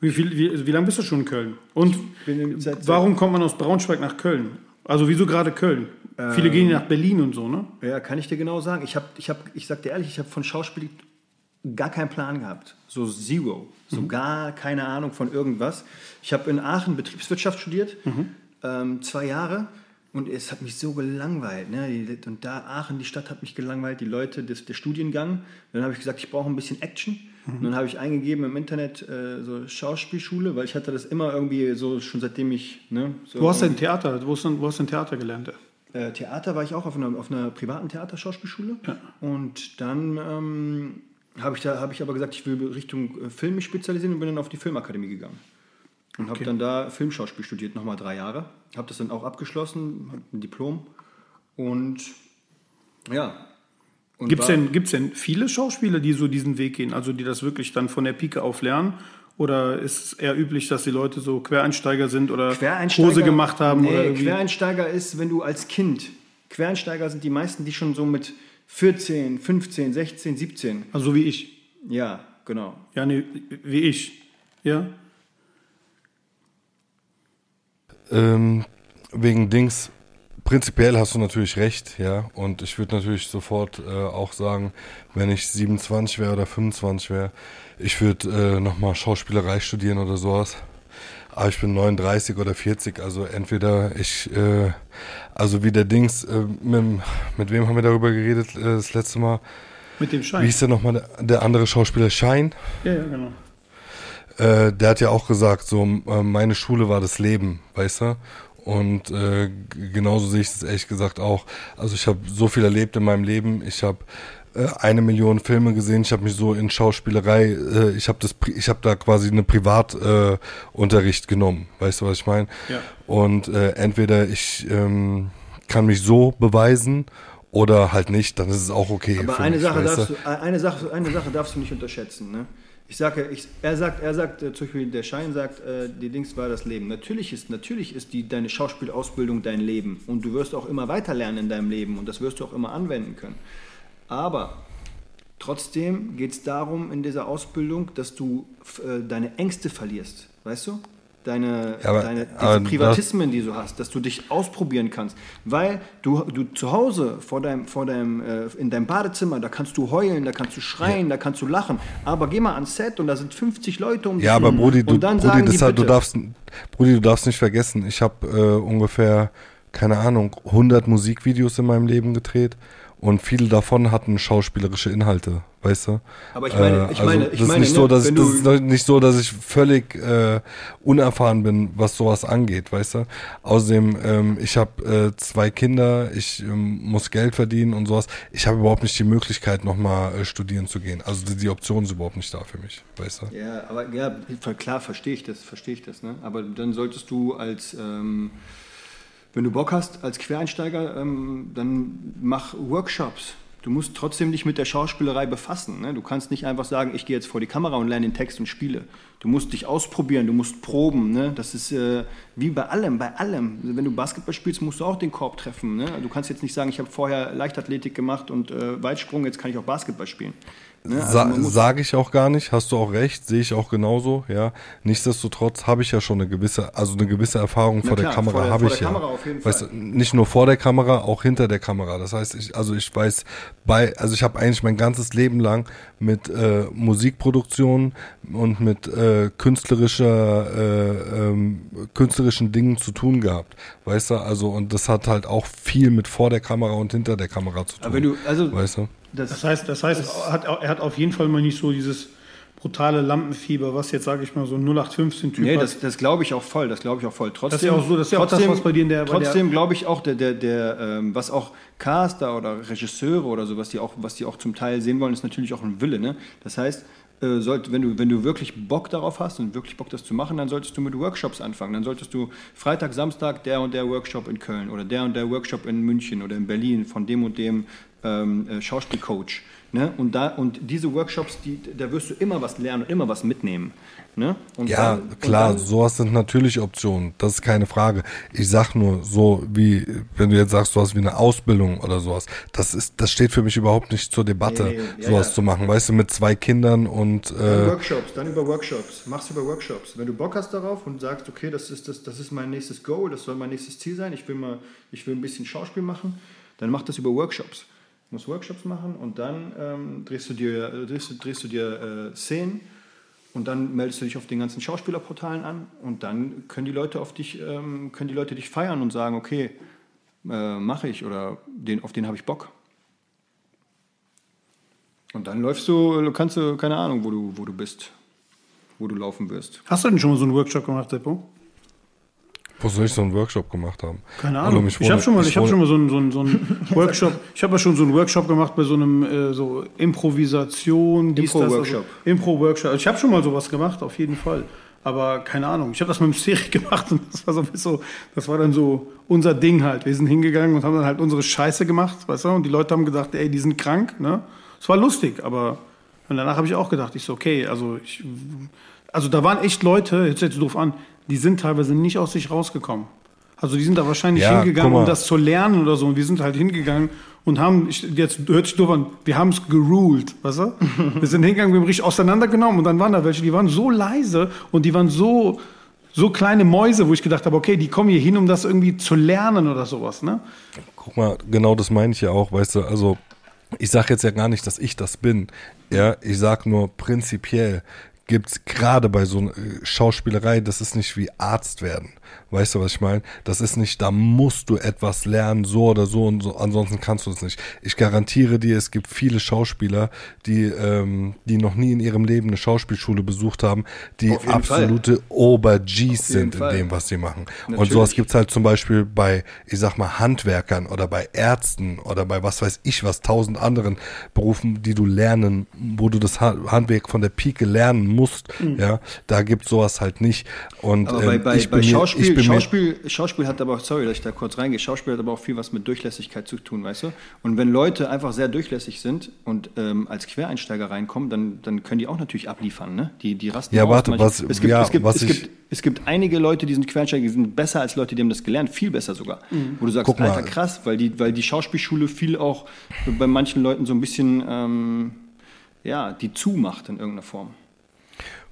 Wie, viel, wie, wie lange bist du schon in Köln? Und in- seit- warum kommt man aus Braunschweig nach Köln? Also wieso gerade Köln? Viele gehen nach Berlin und so, ne? Ja, kann ich dir genau sagen. Ich, hab, ich, hab, ich sag dir ehrlich, ich habe von Schauspiel gar keinen Plan gehabt. So zero. So gar keine Ahnung von irgendwas. Ich habe in Aachen Betriebswirtschaft studiert, ähm, zwei Jahre. Und es hat mich so gelangweilt. Ne? Und da Aachen, die Stadt hat mich gelangweilt, die Leute, das, der Studiengang. Dann habe ich gesagt, ich brauche ein bisschen Action. Und dann habe ich eingegeben im Internet äh, so Schauspielschule, weil ich hatte das immer irgendwie so schon seitdem ich... Ne, so Wo hast du denn Theater? Wo hast du, wo hast du denn Theater gelernt? äh, Theater war ich auch auf einer, auf einer privaten Theaterschauspielschule. Und dann ähm, habe ich, da- hab ich aber gesagt, ich will Richtung äh, Film mich spezialisieren und bin dann auf die Filmakademie gegangen. Und habe dann da Filmschauspiel studiert, nochmal drei Jahre. Habe das dann auch abgeschlossen, habe ein Diplom. Und ja. Gibt es denn, gibt's denn viele Schauspieler, die so diesen Weg gehen, also die das wirklich dann von der Pike auf lernen? Oder ist es eher üblich, dass die Leute so Quereinsteiger sind oder Quereinsteiger, Hose gemacht haben? Nee? Quereinsteiger ist, wenn du als Kind. Quereinsteiger sind die meisten, die schon so mit 14, 15, 16, 17. also so wie ich. Ja, genau. Ja, nee, wie ich. Ja? Ähm, wegen Dings, prinzipiell hast du natürlich recht, ja. Und ich würde natürlich sofort äh, auch sagen, wenn ich 27 wäre oder 25 wäre, ich würde äh, nochmal Schauspielerei studieren oder sowas. Aber ich bin 39 oder 40, also entweder ich, äh, also wie der Dings, äh, mit, mit wem haben wir darüber geredet äh, das letzte Mal? Mit dem Wie Schein. hieß der nochmal, der, der andere Schauspieler? Schein? Ja, ja, genau. Äh, der hat ja auch gesagt, so äh, meine Schule war das Leben, weißt du? Und äh, genauso sehe ich das ehrlich gesagt auch. Also ich habe so viel erlebt in meinem Leben. Ich habe eine Million Filme gesehen. Ich habe mich so in Schauspielerei, äh, ich habe das, ich habe da quasi eine Privatunterricht äh, genommen. Weißt du, was ich meine? Ja. Und äh, entweder ich ähm, kann mich so beweisen oder halt nicht. Dann ist es auch okay. Aber für eine mich, Sache, weißt darfst du, eine, Sache, eine Sache darfst du nicht unterschätzen. Ne? Ich sage, ich, er sagt, er sagt, äh, zum Beispiel der Schein sagt, äh, die Dings war das Leben. Natürlich ist, natürlich ist die, deine Schauspielausbildung dein Leben und du wirst auch immer weiter lernen in deinem Leben und das wirst du auch immer anwenden können. Aber trotzdem geht es darum in dieser Ausbildung, dass du äh, deine Ängste verlierst, weißt du? deine, Ja, aber- deine diese aber Privatismen, die du hast, dass du dich ausprobieren kannst. Weil du, du zu Hause vor deinem, vor deinem, äh, in deinem Badezimmer, da kannst du heulen, da kannst du schreien, da kannst du lachen. Aber geh mal ans Set und da sind 50 Leute um dich Ja, aber. Brudi, du, und dann Brudi, die hat, du darfst, Brudi, du darfst nicht vergessen, ich habe äh, ungefähr, keine Ahnung, 100 Musikvideos in meinem Leben gedreht und viele davon hatten schauspielerische Inhalte, weißt du? Aber ich meine- ich meine- ich das ist meine, nicht so, ne, dass ich, das ist nicht so, dass ich völlig äh, unerfahren bin, was sowas angeht, weißt du? Außerdem, ähm, ich habe äh, zwei Kinder, ich ähm, muss Geld verdienen und sowas. Ich habe überhaupt nicht die Möglichkeit, nochmal äh, studieren zu gehen. Also die, die Option ist überhaupt nicht da für mich, weißt du? Ja, aber ja, klar verstehe ich das, verstehe ich das. Ne? Aber dann solltest du als, ähm, wenn du Bock hast, als Quereinsteiger, ähm, dann mach Workshops. Du musst trotzdem dich mit der Schauspielerei befassen. Ne? Du kannst nicht einfach sagen, ich gehe jetzt vor die Kamera und lerne den Text und spiele. Du musst dich ausprobieren, du musst proben. Ne? Das ist äh, wie bei allem, bei allem. Wenn du Basketball spielst, musst du auch den Korb treffen. Ne? Du kannst jetzt nicht sagen, ich habe vorher Leichtathletik gemacht und äh, Weitsprung, jetzt kann ich auch Basketball spielen. Ne? Also Sa Sage ich auch gar nicht, hast du auch recht, sehe ich auch genauso, ja. Nichtsdestotrotz habe ich ja schon eine gewisse, also eine gewisse Erfahrung vor klar, der Kamera habe ich ja. Weißt Fall. du, nicht nur vor der Kamera, auch hinter der Kamera. Das heißt, ich, also ich weiß bei, also ich habe eigentlich mein ganzes Leben lang mit äh, Musikproduktion und mit äh, künstlerischer, äh, ähm, künstlerischen Dingen zu tun gehabt, weißt du. Also und das hat halt auch viel mit vor der Kamera und hinter der Kamera zu tun. Aber wenn du, also, weißt du. Das heißt, das heißt hat, er hat auf jeden Fall mal nicht so dieses brutale Lampenfieber, was jetzt, sage ich mal, so ein 0815-Typ Nee, das, das glaube ich auch voll, das glaube ich auch voll. Trotzdem, Das ist ja auch so- das ist ja auch das, was bei dir in der- Trotzdem glaube ich auch, der, der, der, ähm, was auch Caster oder Regisseure oder so, was die auch, was die auch zum Teil sehen wollen, ist natürlich auch ein Wille. Ne? Das heißt, äh, sollt, wenn, du, wenn du wirklich Bock darauf hast und wirklich Bock das zu machen, dann solltest du mit Workshops anfangen. Dann solltest du Freitag, Samstag der und der Workshop in Köln oder der und der Workshop in München oder in Berlin von dem und dem ähm, äh, Schauspielcoach. Ne? Und, da, und diese Workshops, die, da wirst du immer was lernen und immer was mitnehmen. Ne? Und Ja, dann- und klar, dann- sowas sind natürlich Optionen, das ist keine Frage. Ich sag nur so, wie, wenn du jetzt sagst, du hast wie eine Ausbildung oder sowas, das ist, das steht für mich überhaupt nicht zur Debatte, Nee, nee, sowas ja. zu machen, weißt du, mit zwei Kindern und, Dann äh, Workshops, dann über Workshops. Mach's über Workshops. Wenn du Bock hast darauf und sagst, okay, das ist, das, das ist mein nächstes Goal, das soll mein nächstes Ziel sein, ich will, mal, ich will ein bisschen Schauspiel machen, dann mach das über Workshops. Du musst Workshops machen und dann ähm, drehst du dir, äh, drehst, du- drehst du dir äh, Szenen und dann meldest du dich auf den ganzen Schauspielerportalen an und dann können die Leute auf dich, ähm, können die Leute dich feiern und sagen, okay, äh, mache ich oder den, auf den habe ich Bock. Und dann läufst du, kannst du, keine Ahnung, wo du, wo du bist, wo du laufen wirst. Hast du denn schon mal so einen Workshop gemacht, Seppo? Wo soll ich so einen Workshop gemacht haben? Keine Hallo, Ahnung. mich ich habe schon mal, ich hab wohne- schon mal so einen, so einen, so einen Workshop. Ich habe ja schon so einen Workshop gemacht bei so einem äh, so Improvisation, dies, das, Impro-Workshop. Also, Impro-Workshop. Ich habe schon mal sowas gemacht, auf jeden Fall. Aber keine Ahnung. Ich habe das mit dem Serie gemacht und das war so, ein bisschen so, das war dann so unser Ding halt. Wir sind hingegangen und haben dann halt unsere Scheiße gemacht, weißt du? Und die Leute haben gedacht, ey, die sind krank, ne? Es war lustig, aber und danach habe ich auch gedacht, ich so, okay, also ich, also da waren echt Leute, jetzt jetzt doof an, die sind teilweise nicht aus sich rausgekommen. Also die sind da wahrscheinlich Ja, hingegangen, um das zu lernen oder so. Und wir sind halt hingegangen und haben, jetzt hört sich doof an, wir haben es geruled, weißt du? wir sind hingegangen, wir haben richtig auseinandergenommen und dann waren da welche, die waren so leise und die waren so, so kleine Mäuse, wo ich gedacht habe, okay, die kommen hier hin, um das irgendwie zu lernen oder sowas, ne? Guck mal, genau das meine ich ja auch, weißt du, also ich sage jetzt ja gar nicht, dass ich das bin. Ja, ich sag nur prinzipiell gibt's gerade bei so einer äh, Schauspielerei, das ist nicht wie Arzt werden. Weißt du, was ich meine? Das ist nicht, da musst du etwas lernen, so oder so und so, ansonsten kannst du es nicht. Ich garantiere dir, es gibt viele Schauspieler, die, ähm, die noch nie in ihrem Leben eine Schauspielschule besucht haben, die absolute Ober-Gs sind in Fall. dem, was sie machen. Und Natürlich. sowas gibt's halt zum Beispiel bei, ich sag mal, Handwerkern oder bei Ärzten oder bei was weiß ich was, tausend anderen Berufen, die du lernen, wo du das Ha- Handwerk von der Pike lernen musst, ja, da gibt's sowas halt nicht. Und Mhm. Aber bei, ähm, bei, ich bei bin mir- Schauspiel, ich Schauspiel, Schauspiel hat aber auch, sorry, dass ich da kurz reingehe, Schauspiel hat aber auch viel was mit Durchlässigkeit zu tun, weißt du? Und wenn Leute einfach sehr durchlässig sind und ähm, als Quereinsteiger reinkommen, dann, dann können die auch natürlich abliefern, ne? Die, die rasten Ja, warte, was- es gibt, ja, es, gibt, was es, ich- gibt, es gibt einige Leute, die sind Quereinsteiger, die sind besser als Leute, die haben das gelernt, viel besser sogar. Wo du sagst, Guck mal. Alter, krass, weil die, weil die Schauspielschule viel auch bei manchen Leuten so ein bisschen, ähm, ja, die zumacht in irgendeiner Form.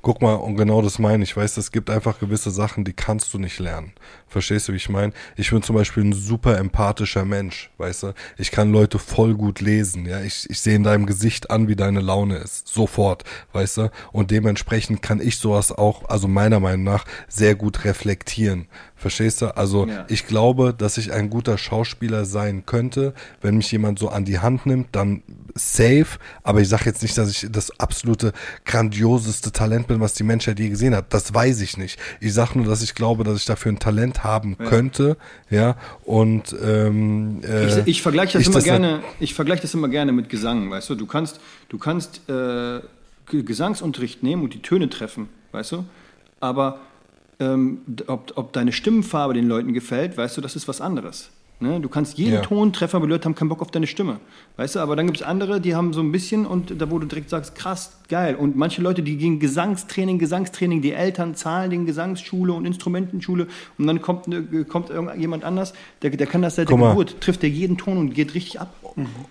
Guck mal, und genau das meine ich, weißt du, es gibt einfach gewisse Sachen, die kannst du nicht lernen. Verstehst du, wie ich meine? Ich bin zum Beispiel ein super empathischer Mensch, weißt du? Ich kann Leute voll gut lesen, ja. Ich, ich sehe in deinem Gesicht an, wie deine Laune ist. Sofort, weißt du? Und dementsprechend kann ich sowas auch, also meiner Meinung nach, sehr gut reflektieren. Verstehst du? Also Ja. ich glaube, dass ich ein guter Schauspieler sein könnte, wenn mich jemand so an die Hand nimmt, dann safe. Aber ich sage jetzt nicht, dass ich das absolute grandioseste Talent bin, was die Menschheit je gesehen hat. Das weiß ich nicht. Ich sage nur, dass ich glaube, dass ich dafür ein Talent haben könnte, ja. Und ähm, äh, Ich, ich vergleiche das ich immer das gerne. Ich vergleiche das immer gerne mit Gesang, weißt du. Du kannst, du kannst äh, Gesangsunterricht nehmen und die Töne treffen, weißt du. Aber ähm, ob, ob deine Stimmenfarbe den Leuten gefällt, weißt du, das ist was anderes. Ne? Du kannst jeden Ja. Ton treffen, aber die Leute haben keinen Bock auf deine Stimme. Weißt du, aber dann gibt es andere, die haben so ein bisschen und da wo du direkt sagst, krass, geil. Und manche Leute, die gehen Gesangstraining, Gesangstraining, die Eltern zahlen den Gesangsschule und Instrumentenschule und dann kommt, ne, kommt irgendjemand anders, der, der kann das seit der Guck mal. Geburt, trifft der jeden Ton und geht richtig ab.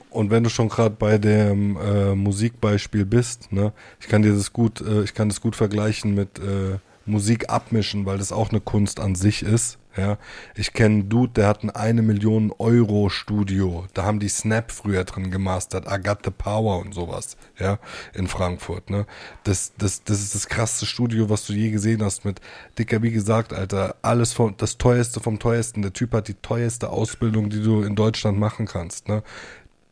Und wenn du schon gerade bei dem äh, Musikbeispiel bist, ne, ich kann dir das gut, äh, ich kann das gut vergleichen mit äh, Musik abmischen, weil das auch eine Kunst an sich ist. Ja, ich kenne einen Dude, der hat ein eine Million Euro Studio. Da haben die Snap früher drin gemastert, I Got the Power und sowas. Ja, in Frankfurt. Ne, das, das, das ist das krasseste Studio, was du je gesehen hast. Mit dicker, wie gesagt, Alter, alles vom, das teuerste vom teuersten. Der Typ hat die teuerste Ausbildung, die du in Deutschland machen kannst. Ne,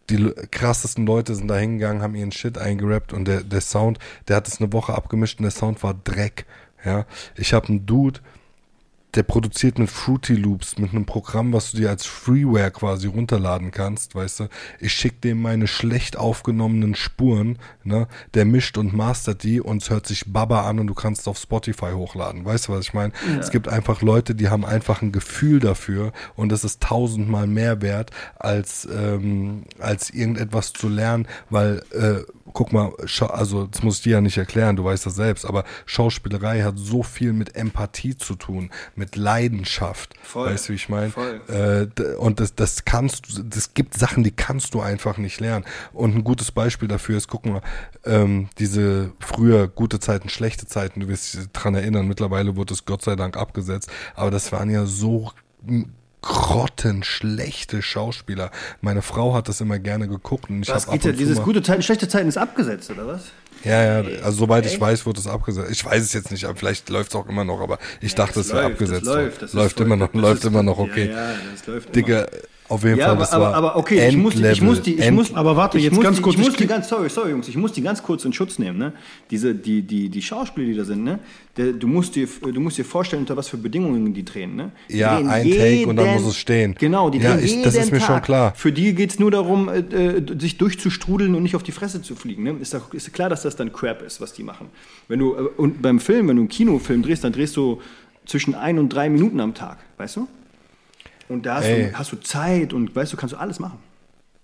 die krassesten Leute sind da hingegangen, haben ihren Shit eingerappt und der, der Sound, der hat es eine Woche abgemischt und der Sound war Dreck. Ja, ich habe einen Dude, der produziert mit Fruity Loops, mit einem Programm, was du dir als Freeware quasi runterladen kannst, weißt du. Ich schick dem meine schlecht aufgenommenen Spuren, ne, der mischt und mastert die und es hört sich Baba an und du kannst es auf Spotify hochladen. Weißt du, was ich meine? Es gibt einfach Leute, die haben einfach ein Gefühl dafür und es ist tausendmal mehr wert, als, ähm, als irgendetwas zu lernen, weil, äh, guck mal, also das muss ich dir ja nicht erklären, du weißt das selbst, aber Schauspielerei hat so viel mit Empathie zu tun, mit Leidenschaft. Voll. Weißt du, wie ich meine? Äh, und das, das kannst du, das gibt Sachen, die kannst du einfach nicht lernen. Und ein gutes Beispiel dafür ist, guck mal, ähm, diese früher gute Zeiten, schlechte Zeiten, du wirst dich dran erinnern, mittlerweile wurde es Gott sei Dank abgesetzt, aber das waren ja so grottenschlechte Schauspieler. Meine Frau hat das immer gerne geguckt und ich Was geht ja, zu dieses gute Zeiten, schlechte Zeiten ist abgesetzt, oder was? ja, ja, also soweit ich weiß, wurde es abgesetzt. Ich weiß es jetzt nicht, aber vielleicht läuft es auch immer noch, aber ich dachte, es wäre abgesetzt. worden. läuft, das läuft immer noch, das läuft immer noch, okay. Ja, ja, das. Digga, auf jeden Ja, Fall, aber, aber, aber okay, ich muss, die- ich muss die, ich End- muss, Aber warte, jetzt muss ganz die, kurz, ich muss die ganz, sorry, sorry Jungs, ich muss die ganz kurz in Schutz nehmen, ne? Diese, die, die, die Schauspieler, die da sind, ne? Der, du musst dir, du musst dir vorstellen, unter was für Bedingungen die drehen, ne? Die Ja, drehen ein Take und dann muss es stehen. Genau, die Ja, drehen ich- jeden das ist mir Tag. schon klar. Für die geht's nur darum, äh, äh, sich durchzustrudeln und nicht auf die Fresse zu fliegen, ne? Ist, doch, ist klar, dass das dann Crap ist, was die machen. Wenn du, äh, und beim Film, wenn du einen Kinofilm drehst, dann drehst du zwischen ein und drei Minuten am Tag, weißt du? Und da hast, du, hast du Zeit und weißt du, kannst du alles machen.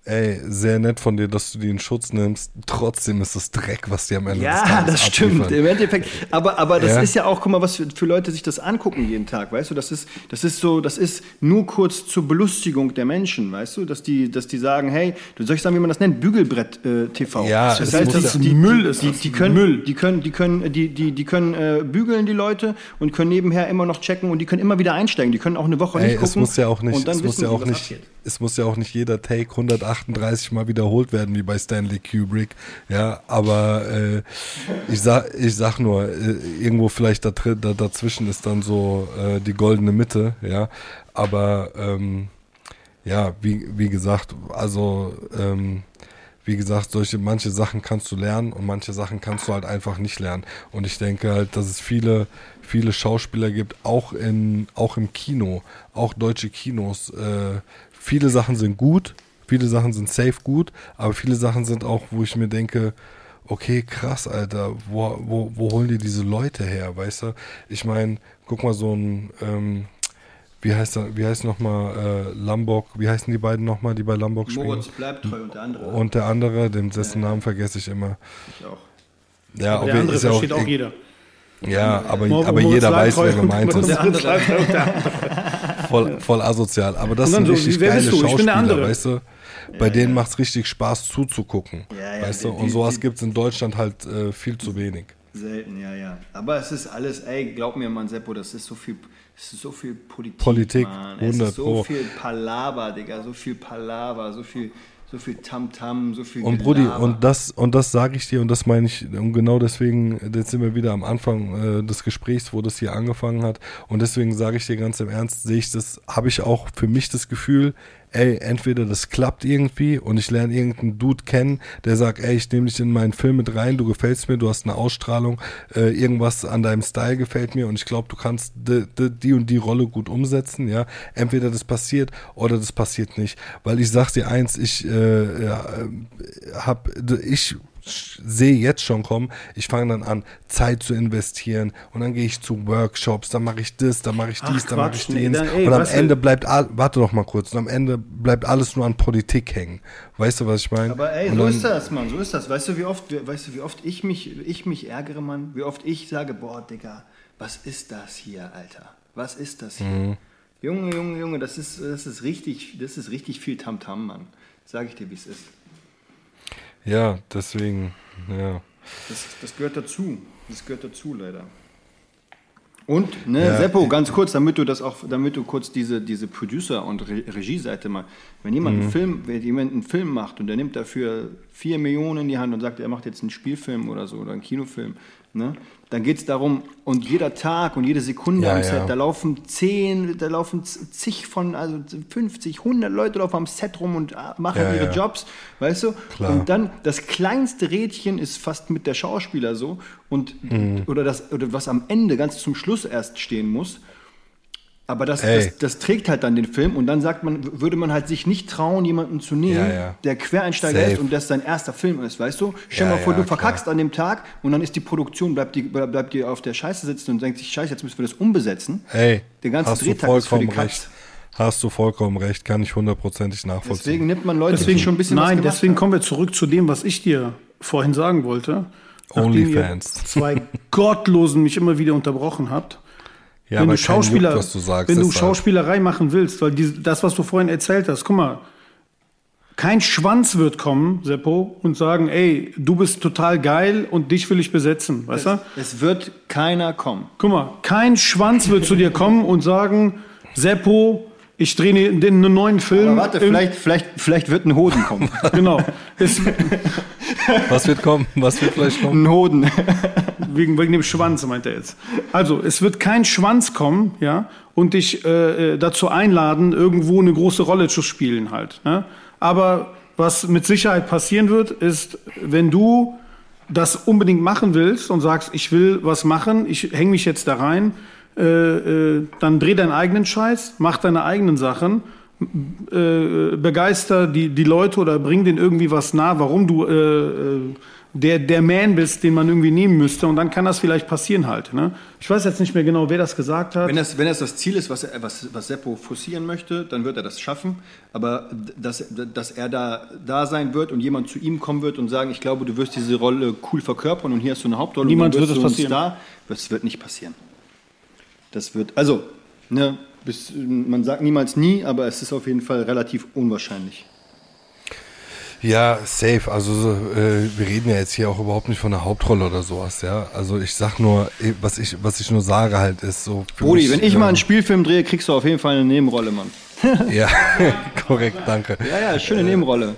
Ey, sehr nett von dir, dass du die in Schutz nimmst. Trotzdem ist es Dreck, was die am Ende des Ja, Tages das stimmt. abliefern. Im Endeffekt. Aber, aber das Ja. ist ja auch, guck mal, was für, für Leute sich das angucken jeden Tag, weißt du? Das ist, das ist so, das ist nur kurz zur Belustigung der Menschen, weißt du? Dass die, dass die sagen, hey, du soll ich sagen, wie man das nennt? Bügelbrett äh. Ja, das es heißt, das ja- die, Müll ist die, das. die können, Müll. die können, die können, die, die, die können äh, bügeln die Leute und können nebenher immer noch checken und die können immer wieder einsteigen. Die können auch eine Woche Ey, nicht gucken. es muss ja auch nicht, es muss ja auch nicht, es muss ja auch nicht jeder Take 138 mal wiederholt werden wie bei Stanley Kubrick. Ja, aber äh, ich sag, ich sag nur, äh, irgendwo vielleicht da, da dazwischen ist dann so äh, die goldene Mitte. Ja, aber ähm, ja, wie wie gesagt, also ähm, wie gesagt, solche manche Sachen kannst du lernen und manche Sachen kannst du halt einfach nicht lernen. Und ich denke halt, dass es viele, viele Schauspieler gibt, auch in, auch im Kino, auch deutsche Kinos. Äh, viele Sachen sind gut, viele Sachen sind safe gut, aber viele Sachen sind auch, wo ich mir denke, okay, krass, Alter, wo, wo, wo holen die diese Leute her, weißt du? Ich meine, guck mal, so ein, ähm, wie heißt er, wie heißt nochmal äh, Lambok, wie heißen die beiden nochmal, die bei Lambok spielen? Moritz bleibt treu und der andere. Und der andere, dem dessen Namen vergesse ich immer. ich auch. Ja, Aber der er- andere ist ja versteht auch auch, jeder. ja, aber, aber Moritz jeder weiß, wer gemeint ist. der andere. Voll, voll asozial. Aber das sind so, richtig geile du? Schauspieler, weißt du? Bei denen macht's richtig Spaß zuzugucken. Ja, ja, weißt du? die- Und sowas die- gibt's in Deutschland halt äh, viel zu wenig. Selten, ja, ja. Aber es ist alles, ey, glaub mir, man, Seppo, das ist so viel, es ist so viel Politik. Politik, Mann. Es 100 ist so Pro. viel Palaver, Digga, so viel Palaver, so viel, so viel Tamtam, so viel Und Brudi, Gelaber. und das, und das sage ich dir und das meine ich, und genau deswegen, jetzt sind wir wieder am Anfang äh, des Gesprächs, wo das hier angefangen hat. Und deswegen sage ich dir ganz im Ernst, sehe ich das, habe ich auch für mich das Gefühl, ey, entweder das klappt irgendwie und ich lerne irgendeinen Dude kennen, der sagt, ey, ich nehme dich in meinen Film mit rein, du gefällst mir, du hast eine Ausstrahlung, äh, irgendwas an deinem Style gefällt mir und ich glaube, du kannst die, die, die und die Rolle gut umsetzen, ja. Entweder das passiert oder das passiert nicht. Weil ich sag dir eins, ich äh, ja, äh, hab, ich sehe jetzt schon kommen, ich fange dann an, Zeit zu investieren und dann gehe ich zu Workshops, dann mache ich das, dann mache ich Ach, dies, dann mache ich nee, jenes dann, ey, und am Ende bleibt, warte doch mal kurz, und am Ende bleibt alles nur an Politik hängen. Weißt du, was ich meine? Aber ey, Und so ist das, Mann, so ist das. Weißt du, wie oft, weißt du, wie oft ich mich, ich mich ärgere, Mann? Wie oft ich sage, boah, Digga, was ist das hier, Alter? Was ist das hier? Mhm. Junge, Junge, Junge, das ist, das ist richtig, das ist richtig viel Tamtam, Mann. Sag ich dir, wie es ist. Ja, deswegen, ja. Das, das gehört dazu. Das gehört dazu, leider. Und, ne, Ja. Seppo, ganz kurz, damit du das auch, damit du kurz diese, diese Producer- und Re Regieseite mal, wenn jemand Mhm. einen Film, wenn jemand einen Film macht und der nimmt dafür vier Millionen in die Hand und sagt, er macht jetzt einen Spielfilm oder so oder einen Kinofilm, ne, dann geht es darum, und jeder Tag und jede Sekunde Ja, am ja. Set, da laufen zehn, da laufen zig von, also 50, 100 Leute laufen am Set rum und ah, machen Ja, ihre ja. Jobs, weißt du? Klar. Und dann das kleinste Rädchen ist fast mit der Schauspieler so und Mhm. oder das oder was am Ende ganz zum Schluss erst stehen muss. Aber das, das, das trägt halt dann den Film und dann sagt man, würde man halt sich nicht trauen, jemanden zu nehmen, Ja, ja. der Quereinsteiger Safe. ist und das sein erster Film ist, weißt du? Stell Ja, mal vor, ja, du verkackst klar. an dem Tag und dann ist die Produktion, bleibt die, bleibt die auf der Scheiße sitzen und denkt sich, Scheiße, jetzt müssen wir das umbesetzen. Ey, Der ganze hast du Drehtag ist für die vollkommen Katz. recht. Hast du vollkommen recht, kann ich hundertprozentig nachvollziehen. Deswegen nimmt man Leute, Deswegen die schon ein bisschen Nein, deswegen haben. kommen wir zurück zu dem, was ich dir vorhin sagen wollte. Onlyfans. Zwei Gottlosen mich immer wieder unterbrochen habt. Ja, wenn aber du Schauspieler, Juckt, was du sagst. wenn du. Schauspielerei machen willst, weil die, das, was du vorhin erzählt hast, guck mal, kein Schwanz wird kommen, Seppo, und sagen, ey, du bist total geil und dich will ich besetzen, weißt du? Es wird keiner kommen. Guck mal, kein Schwanz wird zu dir kommen und sagen, Seppo, ich drehe den, den einen neuen Film. Aber warte, vielleicht, vielleicht, vielleicht wird ein Hoden kommen. Genau. Was wird kommen? Was wird vielleicht kommen? ein Hoden. wegen, wegen dem Schwanz, meint er jetzt. Also, es wird kein Schwanz kommen, ja, und dich äh, äh, dazu einladen, irgendwo eine große Rolle zu spielen halt. Ne? Aber was mit Sicherheit passieren wird, ist, wenn du das unbedingt machen willst und sagst, ich will was machen, ich hänge mich jetzt da rein, äh, äh, dann dreh deinen eigenen Scheiß, mach deine eigenen Sachen, äh, begeister die, die Leute oder bring denen irgendwie was nah, warum du äh, äh, der, der Man bist, den man irgendwie nehmen müsste. Und dann kann das vielleicht passieren halt. Ne? Ich weiß jetzt nicht mehr genau, wer das gesagt hat. Wenn das, wenn das das Ziel ist, was, er- was, was Seppo forcieren möchte, dann wird er das schaffen. Aber dass, dass er da, da sein wird und jemand zu ihm kommen wird und sagen, ich glaube, du wirst diese Rolle cool verkörpern und hier hast du eine Hauptrolle Niemand und dann wird wirst du ein passieren. Star, das wird nicht passieren. Das wird, also, ne, bis, man sagt niemals nie, aber es ist auf jeden Fall relativ unwahrscheinlich. Ja, safe. Also so, äh, wir reden ja jetzt hier auch überhaupt nicht von einer Hauptrolle oder sowas, ja. Also ich sag nur, eh, was ich, was ich nur sage halt ist so. mich, wenn ich ähm, mal einen Spielfilm drehe, kriegst du auf jeden Fall eine Nebenrolle, Mann. Ja, korrekt, danke. Ja, ja, schöne Nebenrolle.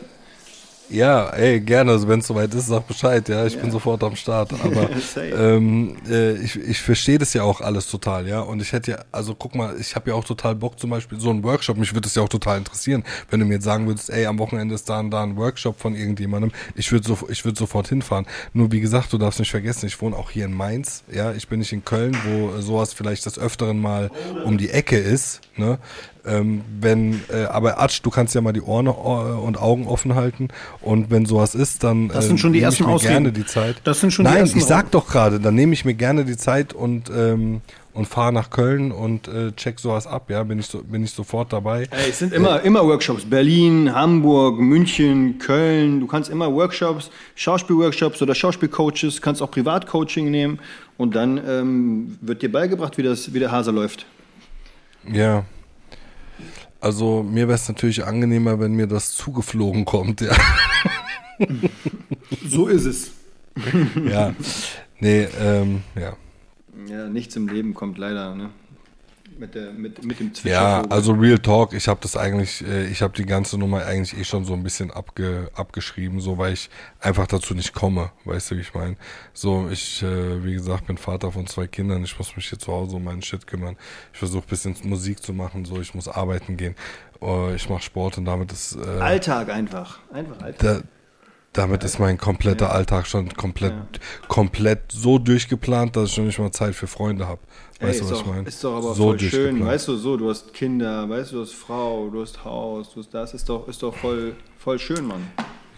Ja, ey, gerne. Also wenn es soweit ist, sag Bescheid. Ja, ich bin sofort am Start. Aber ähm, äh, ich, ich verstehe das ja auch alles total, ja. Und ich hätte ja, also guck mal, ich habe ja auch total Bock zum Beispiel so einen Workshop. Mich würde es ja auch total interessieren, wenn du mir jetzt sagen würdest, ey, am Wochenende ist da und da ein Workshop von irgendjemandem. Ich würde so, ich würde sofort hinfahren. Nur wie gesagt, du darfst nicht vergessen, ich wohne auch hier in Mainz. Ja, ich bin nicht in Köln, wo sowas vielleicht des Öfteren mal um die Ecke ist. Ne? Ähm, wenn, äh, aber Atsch, du kannst ja mal die Ohren äh, und Augen offen halten und wenn sowas ist, dann Das äh, sind schon die nehme ersten ich mir Ausreden. gerne die Zeit. Das sind schon die Nein, ersten ich sag doch gerade, dann nehme ich mir gerne die Zeit und ähm, und fahre nach Köln und äh, check sowas ab, ja, bin ich so bin ich sofort dabei. Ey, es sind immer, immer Workshops. Berlin, Hamburg, München, Köln. Du kannst immer Workshops, Schauspielworkshops oder Schauspielcoaches, kannst auch Privatcoaching nehmen und dann ähm, wird dir beigebracht, wie, das, wie der Hase läuft. Ja. Also mir wäre es natürlich angenehmer, wenn mir das zugeflogen kommt, ja. so ist es. ja. Nee, ähm, ja. Ja, nichts im Leben kommt leider, ne? Mit, der, mit, mit dem Ja, Zwitschervogel. also Real Talk, ich habe das eigentlich, äh, ich habe die ganze Nummer eigentlich eh schon so ein bisschen abge, abgeschrieben, so weil ich einfach dazu nicht komme, weißt du, wie ich meine? So, ich, äh, wie gesagt, bin Vater von zwei Kindern, ich muss mich hier zu Hause um meinen Shit kümmern. Ich versuche bisschen Musik zu machen, so, ich muss arbeiten gehen, äh, ich mache Sport und damit ist äh, Alltag einfach. Einfach Alltag. da, damit ist mein kompletter Alltag schon komplett, komplett so durchgeplant, dass ich schon nicht mal Zeit für Freunde habe. Ey, Weißt du, ist, was doch, ich meine? ist doch aber so voll schön, weißt du, so, du hast Kinder, weißt du, du hast Frau, du hast Haus, du hast das, ist doch, ist doch voll, voll schön, Mann.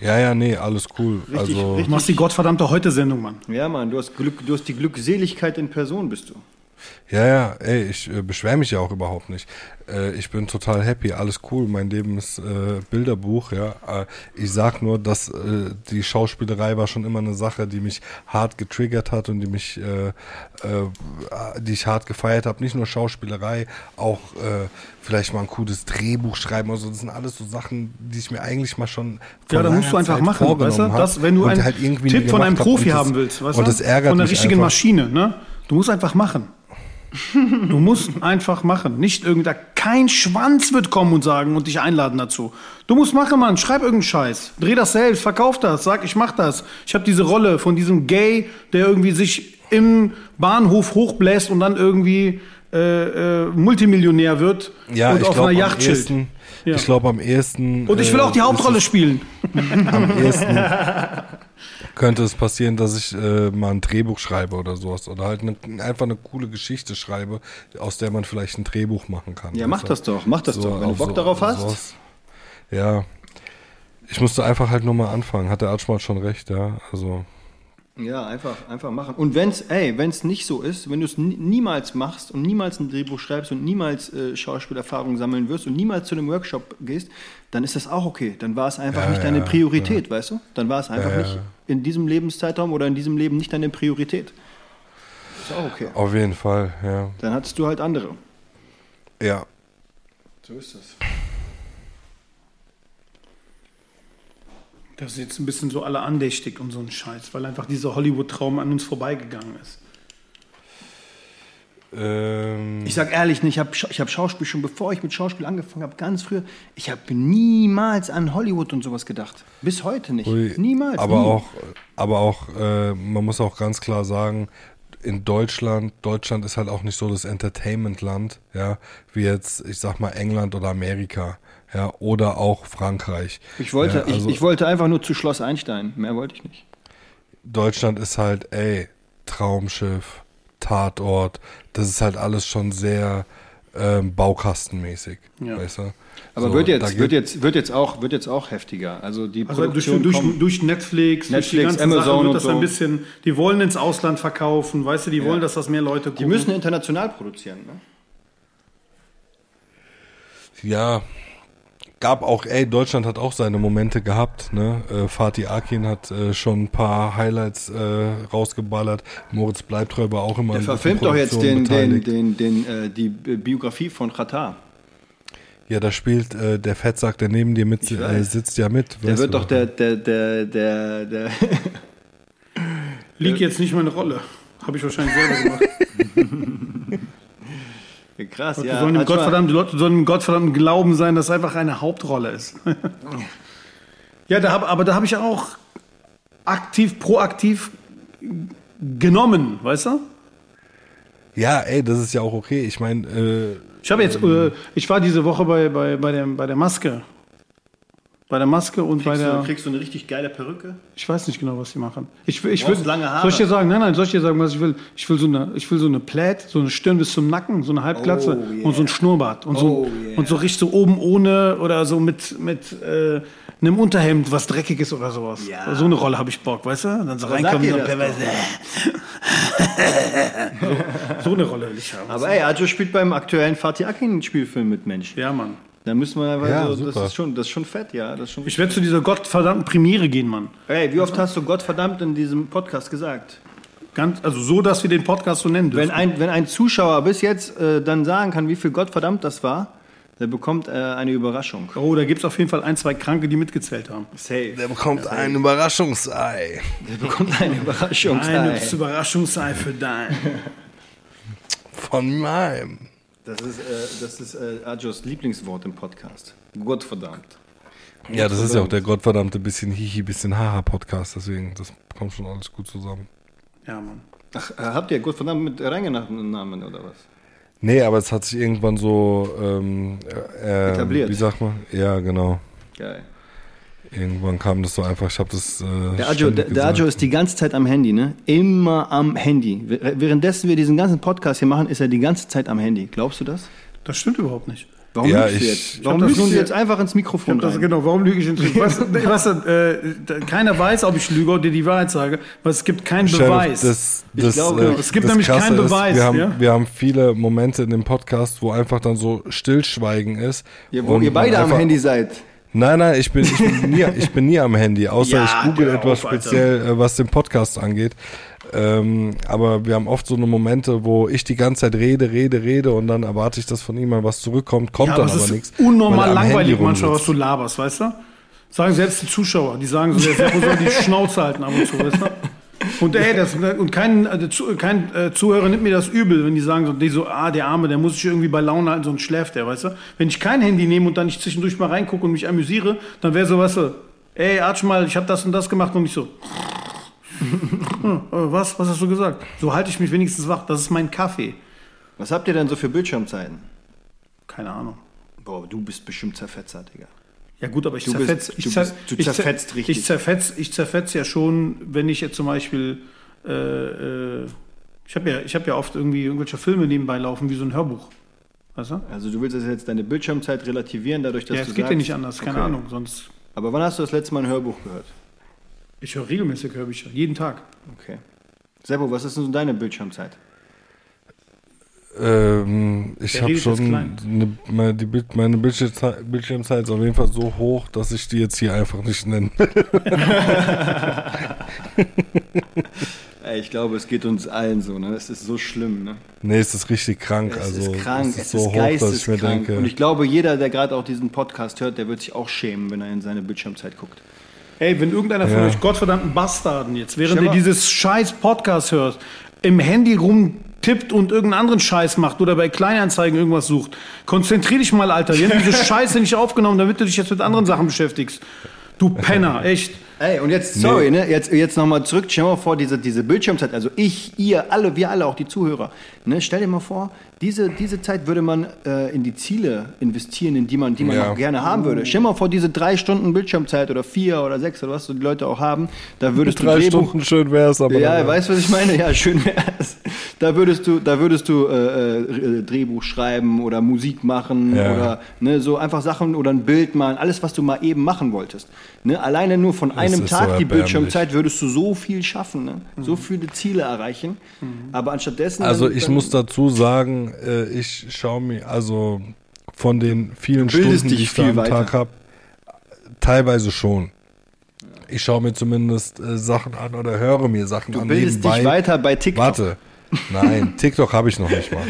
Ja, ja, nee, alles cool. Richtig, also, richtig. Du machst die gottverdammte Heute-Sendung, Mann. Ja, Mann, du hast Glück, du hast die Glückseligkeit in Person, bist du. Ja, ja, ey, ich äh, beschwere mich ja auch überhaupt nicht. Äh, ich bin total happy, alles cool. Mein Leben ist äh, Bilderbuch, ja. Äh, ich sag nur, dass äh, die Schauspielerei war schon immer eine Sache, die mich hart getriggert hat und die mich, äh, äh, die ich hart gefeiert habe. Nicht nur Schauspielerei, auch vielleicht mal ein cooles Drehbuch schreiben. Also das sind alles so Sachen, die ich mir eigentlich mal schon Ja, da musst du einfach Zeit machen, weißt du? Das, wenn du und einen halt Tipp von einem. Profi Und haben willst, weißt und du? das ärgert Von einer mich richtigen einfach. Maschine, ne? Du musst einfach machen. Du musst einfach machen. Nicht irgendein, kein Schwanz wird kommen und sagen und dich einladen dazu. Du musst machen, Mann. Schreib irgendeinen Scheiß. Dreh das selbst, verkauf das, sag, ich mach das. Ich habe diese Rolle von diesem Gay, der irgendwie sich im Bahnhof hochbläst und dann irgendwie äh, äh, Multimillionär wird Ja, und auf glaube einer Yacht chillt. Ja. ich glaube am ehesten. Und ich will äh, auch die Hauptrolle spielen. Am ehesten könnte es passieren, dass ich äh, mal ein Drehbuch schreibe oder sowas. Oder halt eine, einfach eine coole Geschichte schreibe, aus der man vielleicht ein Drehbuch machen kann. Ja, mach das doch, mach das doch. Wenn du Bock darauf hast. sowas. Ja. Ich musste einfach halt nur mal anfangen. Hat der Arschmal schon recht, ja. Also. Ja, einfach, einfach machen. Und wenn's, ey, wenn's nicht so ist, wenn du es niemals machst und niemals ein Drehbuch schreibst und niemals äh, Schauspielerfahrung sammeln wirst und niemals zu einem Workshop gehst, dann ist das auch okay. Dann war es einfach Ja, nicht deine ja, Priorität, weißt du? Dann war es einfach Ja, ja. nicht in diesem Lebenszeitraum oder in diesem Leben nicht deine Priorität. Ist auch okay. Auf jeden Fall, ja. Dann hattest du halt andere. Ja. So ist das. Das ist jetzt ein bisschen so alle andächtig und so ein Scheiß, weil einfach dieser Hollywood-Traum an uns vorbeigegangen ist. Ähm, Ich sag ehrlich, ich habe ich hab Schauspiel schon, bevor ich mit Schauspiel angefangen habe, ganz früher, ich habe niemals an Hollywood und sowas gedacht. Bis heute nicht. Ui, niemals. Aber nie. auch, aber auch, äh, man muss auch ganz klar sagen, in Deutschland, Deutschland ist halt auch nicht so das Entertainment-Land, ja, wie jetzt, ich sag mal, England oder Amerika, ja, oder auch Frankreich. Ich wollte, ja, also ich, ich wollte einfach nur zu Schloss Einstein. Mehr wollte ich nicht. Deutschland ist halt, ey, Traumschiff, Tatort, das ist halt alles schon sehr ähm, baukastenmäßig, Ja. weißt du? Aber So, wird, jetzt, wird, jetzt, wird, jetzt auch, wird jetzt auch heftiger. Also die Also durch, Produktion durch, kommt- durch Netflix, durch die Netflix, ganzen Amazon Sachen und wird das so. ein bisschen, die wollen ins Ausland verkaufen, weißt du, die wollen, dass das mehr Leute gucken. die müssen international produzieren. Ne? Ja, gab auch, ey, Deutschland hat auch seine Momente gehabt, ne? Äh, Fatih Akin hat äh, schon ein paar Highlights äh, rausgeballert. Moritz Bleibtreu war auch immer Der verfilmt doch jetzt den, Produktionen den, beteiligt. den, den, äh, die Biografie von Qatar. Ja, da spielt äh, der Fettsack, der neben dir mit äh, sitzt ja mit. Der wird doch der, der, der, der, der Liegt jetzt nicht meine Rolle. Habe ich wahrscheinlich selber gemacht. krass, Die ja. sollen dem manchmal- Gottverdammten, die Leute sollen dem Gottverdammten Glauben sein, dass es einfach eine Hauptrolle ist. ja, da hab, aber da habe ich auch aktiv, proaktiv genommen, weißt du? Ja, ey, das ist ja auch okay. Ich meine, äh, Ich habe jetzt, äh, ich war diese Woche bei, bei, bei, der, bei der Maske. Bei der Maske und bei Kriegst, der. du, kriegst du eine richtig geile Perücke? Ich weiß nicht genau, was die machen. Ich, will- ich will, lange Haare. Soll ich dir sagen? Nein, nein, soll ich dir sagen, was ich will? Ich will so eine, ich will so eine Plaid, so eine Stirn bis zum Nacken, so eine Halbglatze Oh, yeah. und so ein Schnurrbart und so Oh, yeah. und so richtig so oben ohne oder so mit mit äh, einem Unterhemd, was dreckig ist oder sowas. Ja. So eine Rolle habe ich Bock, weißt du? Dann so reinkommen, so, dir das so, so eine Rolle will ich haben. Aber ey, Ajo spielt beim aktuellen Fatih Akin Spielfilm mit Mensch. ja, Mann. Da müssen wir einfach Ja, so, das super. ist schon, das ist schon fett, ja. Das ist schon Ich werde zu dieser gottverdammten Premiere gehen, Mann. Ey, wie oft hast du Gott verdammt in diesem Podcast gesagt? Ganz, also so, dass wir den Podcast so nennen dürfen. Wenn ein, wenn ein Zuschauer bis jetzt äh, dann sagen kann, wie viel Gott verdammt das war, Der bekommt äh, eine Überraschung. Oh, da gibt es auf jeden Fall ein, zwei Kranke, die mitgezählt haben. Safe. Der bekommt ein Überraschungsei. Der bekommt eine Überraschung. Ein Überraschungsei für dein. Von meinem. Das ist, äh, das ist äh, Ajos Lieblingswort im Podcast. Gottverdammt. Ja, das ist ja auch der gottverdammte bisschen Hihi, bisschen Haha Podcast, deswegen, das kommt schon alles gut zusammen. Ja, Mann. Ach, äh, habt ihr Gottverdammt mit reingenommen Namen oder was? Nee, aber es hat sich irgendwann so ähm, äh, Etabliert. Wie sagt man? Ja, genau. Geil. Irgendwann kam das so einfach, ich habe das. Äh, Der Ajo, der, der. Ajo ist die ganze Zeit am Handy, ne? Immer am Handy. Wäh- Währenddessen wir diesen ganzen Podcast hier machen, ist er die ganze Zeit am Handy. Glaubst du das? Das stimmt überhaupt nicht. Warum Ja, lügst du ich- jetzt? ich Warum lügst du jetzt einfach ins Mikrofon Das, genau, warum lüge ich ins was, was, äh, Keiner weiß, ob ich lüge oder dir die Wahrheit sage, weil es gibt keinen Chef, Beweis. Das, Ich das, glaube, äh, es gibt nämlich Krasse keinen ist, Beweis, Wir haben, ja? wir haben viele Momente in dem Podcast, wo einfach dann so Stillschweigen ist. Ja, wo ihr beide am Handy seid. Nein, nein, ich bin, ich bin, nie, ich bin nie am Handy, außer Ja, ich google hör etwas auf, Alter. speziell, äh, was den Podcast angeht. Ähm, aber wir haben oft so eine Momente, wo ich die ganze Zeit rede, rede, rede und dann erwarte ich, dass von jemandem was zurückkommt, kommt ja, dann aber aber es nichts. ist unnormal langweilig manchmal, was du laberst, weißt du? Sagen selbst die Zuschauer, die sagen so, der soll die Schnauze halten ab und zu, weißt du? Und ey, das, und kein, äh, kein äh, Zuhörer nimmt mir das übel, wenn die sagen so, die so, ah, der Arme, der muss sich irgendwie bei Laune halten, sonst schläft der, weißt du? Wenn ich kein Handy nehme und dann nicht zwischendurch mal reingucke und mich amüsiere, dann wäre so, weißt du, ey, Arsch mal, ich habe das und das gemacht und nicht so. Hm, äh, was? Was hast du gesagt? So halte ich mich wenigstens wach. Das ist mein Kaffee. Was habt ihr denn so für Bildschirmzeiten? Keine Ahnung. Boah, du bist bestimmt zerfetzer, Digga. Ja gut, aber ich Du bist- zerfetz, du ich, zer, du ich, zer- zerfetzt richtig. Ich zerfetz, ich zerfetz ja schon, wenn ich jetzt zum Beispiel, äh, äh, ich habe ja, ich habe ja oft irgendwie irgendwelche Filme nebenbei laufen, wie so ein Hörbuch. Weißt du? Also du willst jetzt deine Bildschirmzeit relativieren, dadurch, dass ja, du es geht sagst, ja nicht anders, keine Okay. Ahnung. Sonst, Aber wann hast du das letzte Mal ein Hörbuch gehört? ich höre regelmäßig Hörbücher, jeden Tag. Okay. Seppo, was ist denn so deine Bildschirmzeit? Ähm, ich habe schon eine, meine, die, Bild- meine Bildschirmzeit, Bildschirmzeit ist auf jeden Fall so hoch, dass ich die jetzt hier einfach nicht nenne. Ich glaube, es geht uns allen so, ne? Es ist so schlimm, ne? nee, es ist richtig krank. Es also ist krank, es ist es so ist hoch, dass ich mir denke. Und ich glaube, jeder, der gerade auch diesen Podcast hört, der wird sich auch schämen, wenn er in seine Bildschirmzeit guckt. Ey, wenn irgendeiner von Ja. euch gottverdammten Bastarden jetzt, während ihr dieses scheiß Podcast hört, im Handy rumtippt und irgendeinen anderen Scheiß macht oder bei Kleinanzeigen irgendwas sucht, konzentrier dich mal, Alter. Wir haben diese Scheiße nicht aufgenommen, damit du dich jetzt mit anderen Sachen beschäftigst. Du Penner, echt. Ey, und jetzt, sorry, ne? Jetzt, jetzt nochmal zurück. Stell dir mal vor, diese, diese Bildschirmzeit, also ich, ihr, alle, wir alle, auch die Zuhörer. Ne? Stell dir mal vor, diese, diese Zeit würde man äh, in die Ziele investieren, in die man, die man Ja. auch gerne haben würde. Stell dir mal vor, diese drei Stunden Bildschirmzeit oder vier oder sechs oder was so die Leute auch haben, da würdest du Drei Stunden schön wär's, aber Ja, dann- weißt du, was ich meine? Ja, schön wär's. Da würdest du, da würdest du äh, äh, Drehbuch schreiben oder Musik machen Ja. oder ne, so einfach Sachen oder ein Bild malen, alles, was du mal eben machen wolltest. Ne, alleine nur von einem ist so Tag die. Bildschirmzeit würdest du so viel schaffen, ne? so viele Ziele erreichen. Aber anstattdessen. Also ich muss dazu sagen, äh, ich schaue mir, also von den vielen Du Stunden, die ich da viel am weiter. Tag habe, teilweise schon. Ich schaue mir zumindest äh, Sachen an oder höre mir Sachen Du an bildest nebenbei. dich weiter bei TikTok. Warte. Nein, TikTok habe ich noch nicht mal.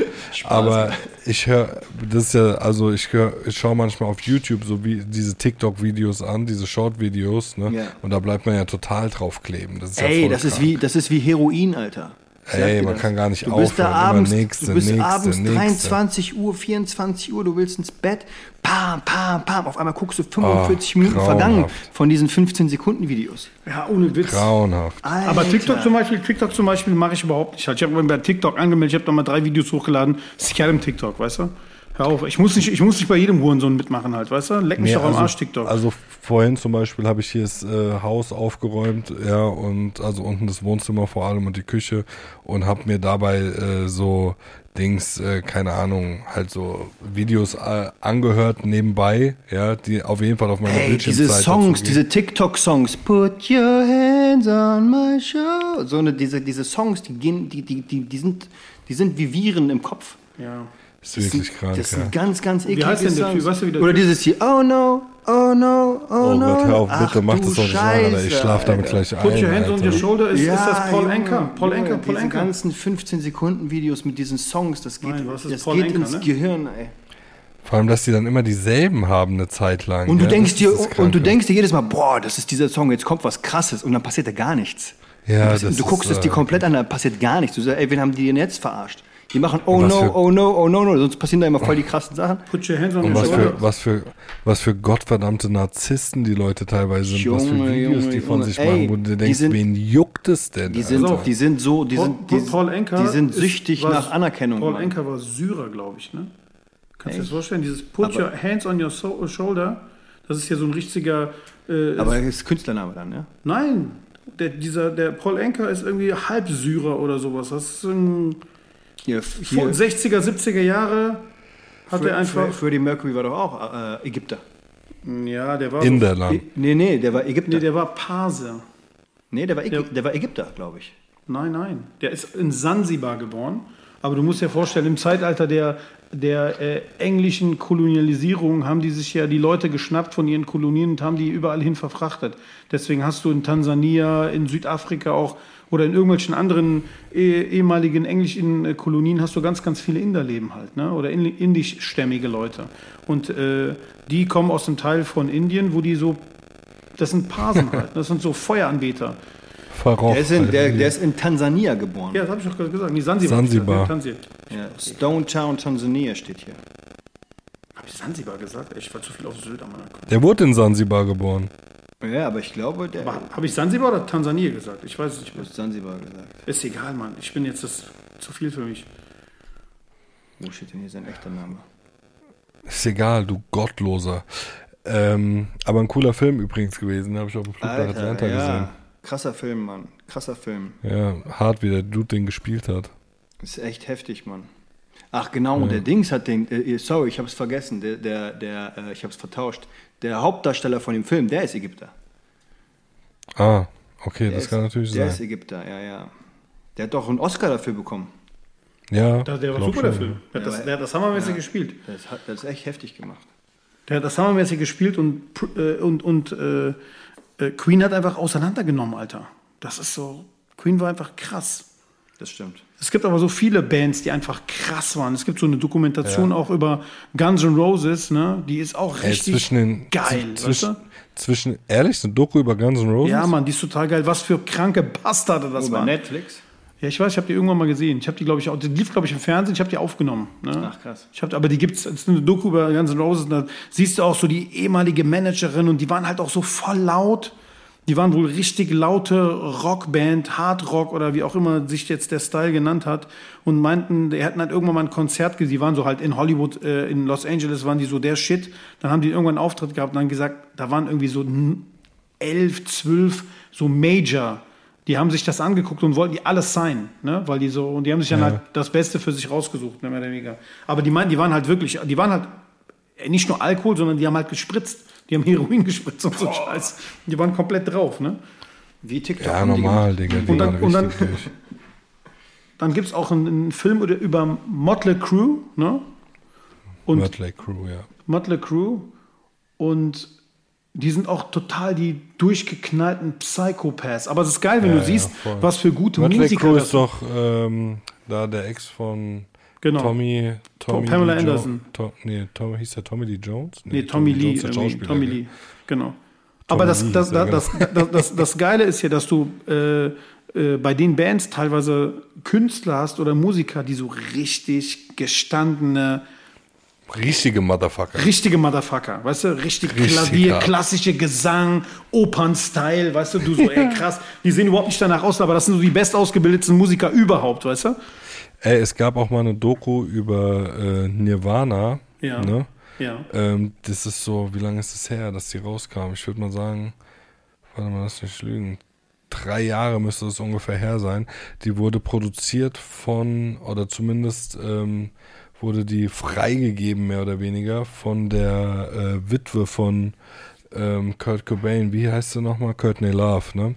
Aber ich höre, das ist ja, also ich höre, ich schaue manchmal auf YouTube so wie diese TikTok-Videos an, diese Short-Videos, ne? Ja. Und da bleibt man ja total drauf kleben. Das ist ja Ey, voll das ist, krank. wie, das ist wie Heroin, Alter. Ich sag Ey, dir man das. kann gar nicht du bist da aufhören. Immer abends, nächste, du bist nächste, abends nächste. 23 Uhr, 24 Uhr, du willst ins Bett, pam, pam, pam, auf einmal guckst du 45 Ah, Minuten vergangen grauenhaft. von diesen 15 Sekunden Videos. Ja, ohne Witz. Grauenhaft. Aber TikTok zum Beispiel, TikTok zum Beispiel mache ich überhaupt nicht. Ich habe mich bei TikTok angemeldet, ich habe da mal drei Videos hochgeladen. Das ist im TikTok, weißt du? Hör auf, ich muss nicht, ich muss nicht bei jedem Hurensohn mitmachen halt, weißt du? Leck mich Nee, doch am also, Arsch, TikTok. Also vorhin zum Beispiel habe ich hier das äh, Haus aufgeräumt, ja, und also unten das Wohnzimmer vor allem und die Küche und habe mir dabei äh, so Dings, äh, keine Ahnung, halt so Videos äh, angehört nebenbei, ja, die auf jeden Fall auf meiner Ey, diese Bildschirmzeit Songs, diese TikTok-Songs, Put your hands on my show. So eine, diese, diese Songs, die gehen, die, die, die, die sind, die sind wie Viren im Kopf. ja. Ist wirklich das krank, Das ja. sind ganz, ganz eklige heißt denn der. Typ? Weißt du, wie der Oder dieses hier, oh no, oh no, oh, Oh no. Gott, hör auf, Ach bitte, mach du das doch nicht an, Alter. Ich Scheiße, schlaf damit gleich ein. Put your hands on Alter. your shoulder, ist, ist das Paul Junge, Anker? Paul Junge, Anker, Paul diese Anker. ganzen 15 Sekunden Videos mit diesen Songs, das geht, Nein, was ist das Paul geht Anker, ins ne? Gehirn, ey. Vor allem, dass die dann immer dieselben haben eine Zeit lang. Und du ja, denkst das dir, ist das und du denkst dir jedes Mal, boah, das ist dieser Song, jetzt kommt was krasses und dann passiert da gar nichts. Ja, Und das, das du guckst ist, es dir äh, komplett an, da passiert gar nichts. Du sagst, ey, wen haben die denn jetzt verarscht? Die machen oh no, für- oh no, oh no, no, sonst passieren da immer voll die krassen Sachen. Put your hands on Und your was shoulder. für, was für, was für gottverdammte Narzissten die Leute teilweise sind, was für Junge, Videos Junge, die von Junge. sich Ey, machen, wo du denkst, sind- wen juckt es denn? Die sind, Alter? die sind so, die Paul, sind, die, Paul Anka die sind ist- süchtig war- nach Anerkennung. Paul Mann. Anka war Syrer, glaube ich, ne? Kannst du dir das vorstellen? Dieses Put Aber- your hands on your so shoulder, das ist ja so ein richtiger. Äh, Aber das ist Künstlername dann, ja? nein, der, dieser, der Paul Anka ist irgendwie halb Syrer oder sowas. Das ist ein Hier, vor- hier 60er, 70er Jahre hat Fre- er einfach. Fre- Freddie Mercury war doch auch äh, Ägypter. ja, der war. In der Land. Nee, nee, der war Ägypter. nee, der war Parse. Nee, der war, Ägy Ja. der war Ägypter, glaube ich. Nein, nein. Der ist in Sansibar geboren. Aber du musst dir vorstellen, im Zeitalter der, der äh, englischen Kolonialisierung haben die sich ja die Leute geschnappt von ihren Kolonien und haben die überall hin verfrachtet. Deswegen hast du in Tansania, in Südafrika auch oder in irgendwelchen anderen eh, ehemaligen englischen äh, Kolonien hast du ganz, ganz viele Inder leben halt, ne? oder in- indischstämmige Leute. Und äh, die kommen aus dem Teil von Indien, wo die so, das sind Parsen halt, das sind so Feueranbeter. Verraucht. Der ist, in, der, Alter. der ist in Tansania geboren. Ja, das habe ich doch gerade gesagt. Nee, Sansibar. Sansibar. Tansania. Ja, Stone Town, Tansania steht hier. Habe ich Sansibar gesagt? Ich war zu viel auf Sylt am. Der wurde in Sansibar geboren. Ja, aber ich glaube, der Habe ich Sansibar oder Tansania gesagt? Ich weiß es nicht mehr. hat Sansibar gesagt. Ist egal, Mann. Ich bin jetzt das zu viel für mich. Wo steht denn hier sein echter Name? Ist egal, du Gottloser. Ähm, aber ein cooler Film übrigens gewesen, habe ich auf dem Flug nach Atlanta ja. Krasser Film, Mann. Krasser Film. gesehen. Ja, hart, wie der Dude den gespielt hat. Ist echt heftig, Mann. Ach genau, der Dings hat den, äh, sorry, ich habe es vergessen, der, der, der äh, ich habe es vertauscht. Der Hauptdarsteller von dem Film, der ist Ägypter. Ah, okay, Der das ist, kann natürlich Der sein. ist Ägypter, ja, ja. Der hat doch einen Oscar dafür bekommen. Ja, Das, der war super, der schon. Film. Der hat, das, der hat das hammermäßig Ja. gespielt. Das, hat, das ist echt heftig gemacht. Der hat das hammermäßig gespielt und, äh, und, und äh, äh, Queen hat einfach auseinandergenommen, Alter. Das ist so. Queen war einfach krass. Das stimmt. Es gibt aber so viele Bands, die einfach krass waren. Es gibt so eine Dokumentation auch über Guns N' Roses, ne? Die ist auch Ey, richtig zwischen den, geil, zw- weißt zwischen, du? zwischen, ehrlich, eine Doku über Guns N' Roses? Ja, Mann, die ist total geil. Was für kranke Bastarde das Über waren. Netflix? Ja, ich weiß, ich habe die irgendwann mal gesehen. Ich habe die, glaube ich, auch, die lief, glaube ich, im Fernsehen. Ich habe die aufgenommen. Ne? Ach, krass. Ich hab, aber die gibt's, es ist eine Doku über Guns N' Roses. Da siehst du auch so die ehemalige Managerin und die waren halt auch so voll laut. Die waren wohl richtig laute Rockband, Hardrock oder wie auch immer sich jetzt der Style genannt hat und meinten, die hätten halt irgendwann mal ein Konzert gesehen. Die waren so halt in Hollywood, äh, in Los Angeles waren die so der Shit. Dann haben die irgendwann einen Auftritt gehabt und dann gesagt, da waren irgendwie so elf, zwölf so Major. Die haben sich das angeguckt und wollten die alles sein, ne? Weil die so, und die haben sich dann Ja. halt das Beste für sich rausgesucht, ne, mehr oder weniger. Aber die meinten, die waren halt wirklich, die waren halt äh, nicht nur Alkohol, sondern die haben halt gespritzt. Die haben Heroin gespritzt und so Scheiß. Die waren komplett drauf, ne? Wie TikTok. Ja, normal, Digga. Die Und dann- waren und dann- durch. Dann gibt's auch einen, einen Film über, über Motley Crue, ne? Und Mötley Crew, ja. Motley Crue und die sind auch total die durchgeknallten Psychopaths. Aber es ist geil, wenn Ja, du ja, siehst, voll. was für gute Mötley Musiker Crew das ist doch ähm, da der Ex von Genau. Tommy, Tommy Pamela Lee Anderson. Jo To, nee, Tom, hieß der Tommy Lee Jones? Nee, Tommy, Lee. Jones. Schauspieler, Tommy? Lee, genau. Aber das, das, das, das, das, das, das Geile ist ja, dass du äh, äh, bei den Bands teilweise Künstler hast oder Musiker, die so richtig gestandene, Richtige Motherfucker. richtige Motherfucker, weißt du, richtig, Richtig Klavier, klassische Gesang, Opern-Style, weißt du, du so, ey, krass, die sehen überhaupt nicht danach aus, aber das sind so die bestausgebildetsten Musiker überhaupt, weißt du? Ey, es gab auch mal eine Doku über äh, Nirvana. Ja. Ne? Ja. Ähm, das ist so, wie lange ist es her, dass die rauskam? Ich würde mal sagen, warte mal, lass nicht lügen. Drei Jahre müsste es ungefähr her sein. Die wurde produziert von, oder zumindest ähm, wurde die freigegeben, mehr oder weniger, von der äh, Witwe von ähm, Kurt Cobain. Wie heißt sie nochmal? Courtney Love, ne?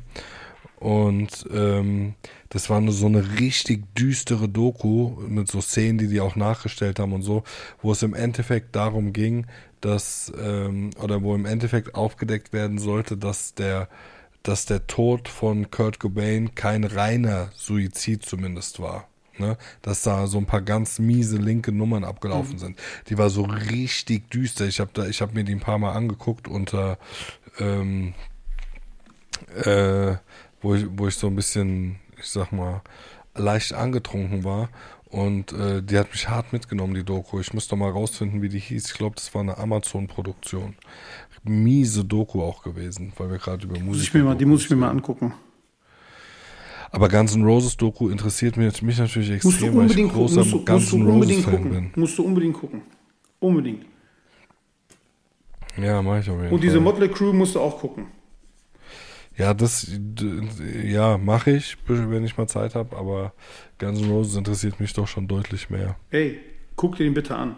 Und ähm, das war nur so eine richtig düstere Doku mit so Szenen, die die auch nachgestellt haben und so, wo es im Endeffekt darum ging, dass ähm, oder wo im Endeffekt aufgedeckt werden sollte, dass der dass der Tod von Kurt Cobain kein reiner Suizid zumindest war. Ne, dass da so ein paar ganz miese linke Nummern abgelaufen Mhm. sind. Die war so richtig düster. Ich habe da, ich habe mir die ein paar Mal angeguckt unter, ähm, äh, wo ich, wo ich so ein bisschen, ich sag mal, leicht angetrunken war. Und äh, die hat mich hart mitgenommen, die Doku. Ich muss doch mal rausfinden, wie die hieß. Ich glaube, das war eine Amazon-Produktion. Miese Doku auch gewesen, weil wir gerade über Musik. mal, die muss ich mir mal angucken. Aber Guns N' Roses Doku interessiert mich, mich natürlich extrem, weil ich gucken. großer Musst du, Guns N' Roses Fan gucken. bin. Musst du unbedingt gucken. Unbedingt. Ja, mach ich auf jeden Und diese Fall. Motley Crew musst du auch gucken. Ja, das, ja, mache ich, wenn ich mal Zeit habe, aber Guns N' Roses interessiert mich doch schon deutlich mehr. Ey, guck dir den bitte an.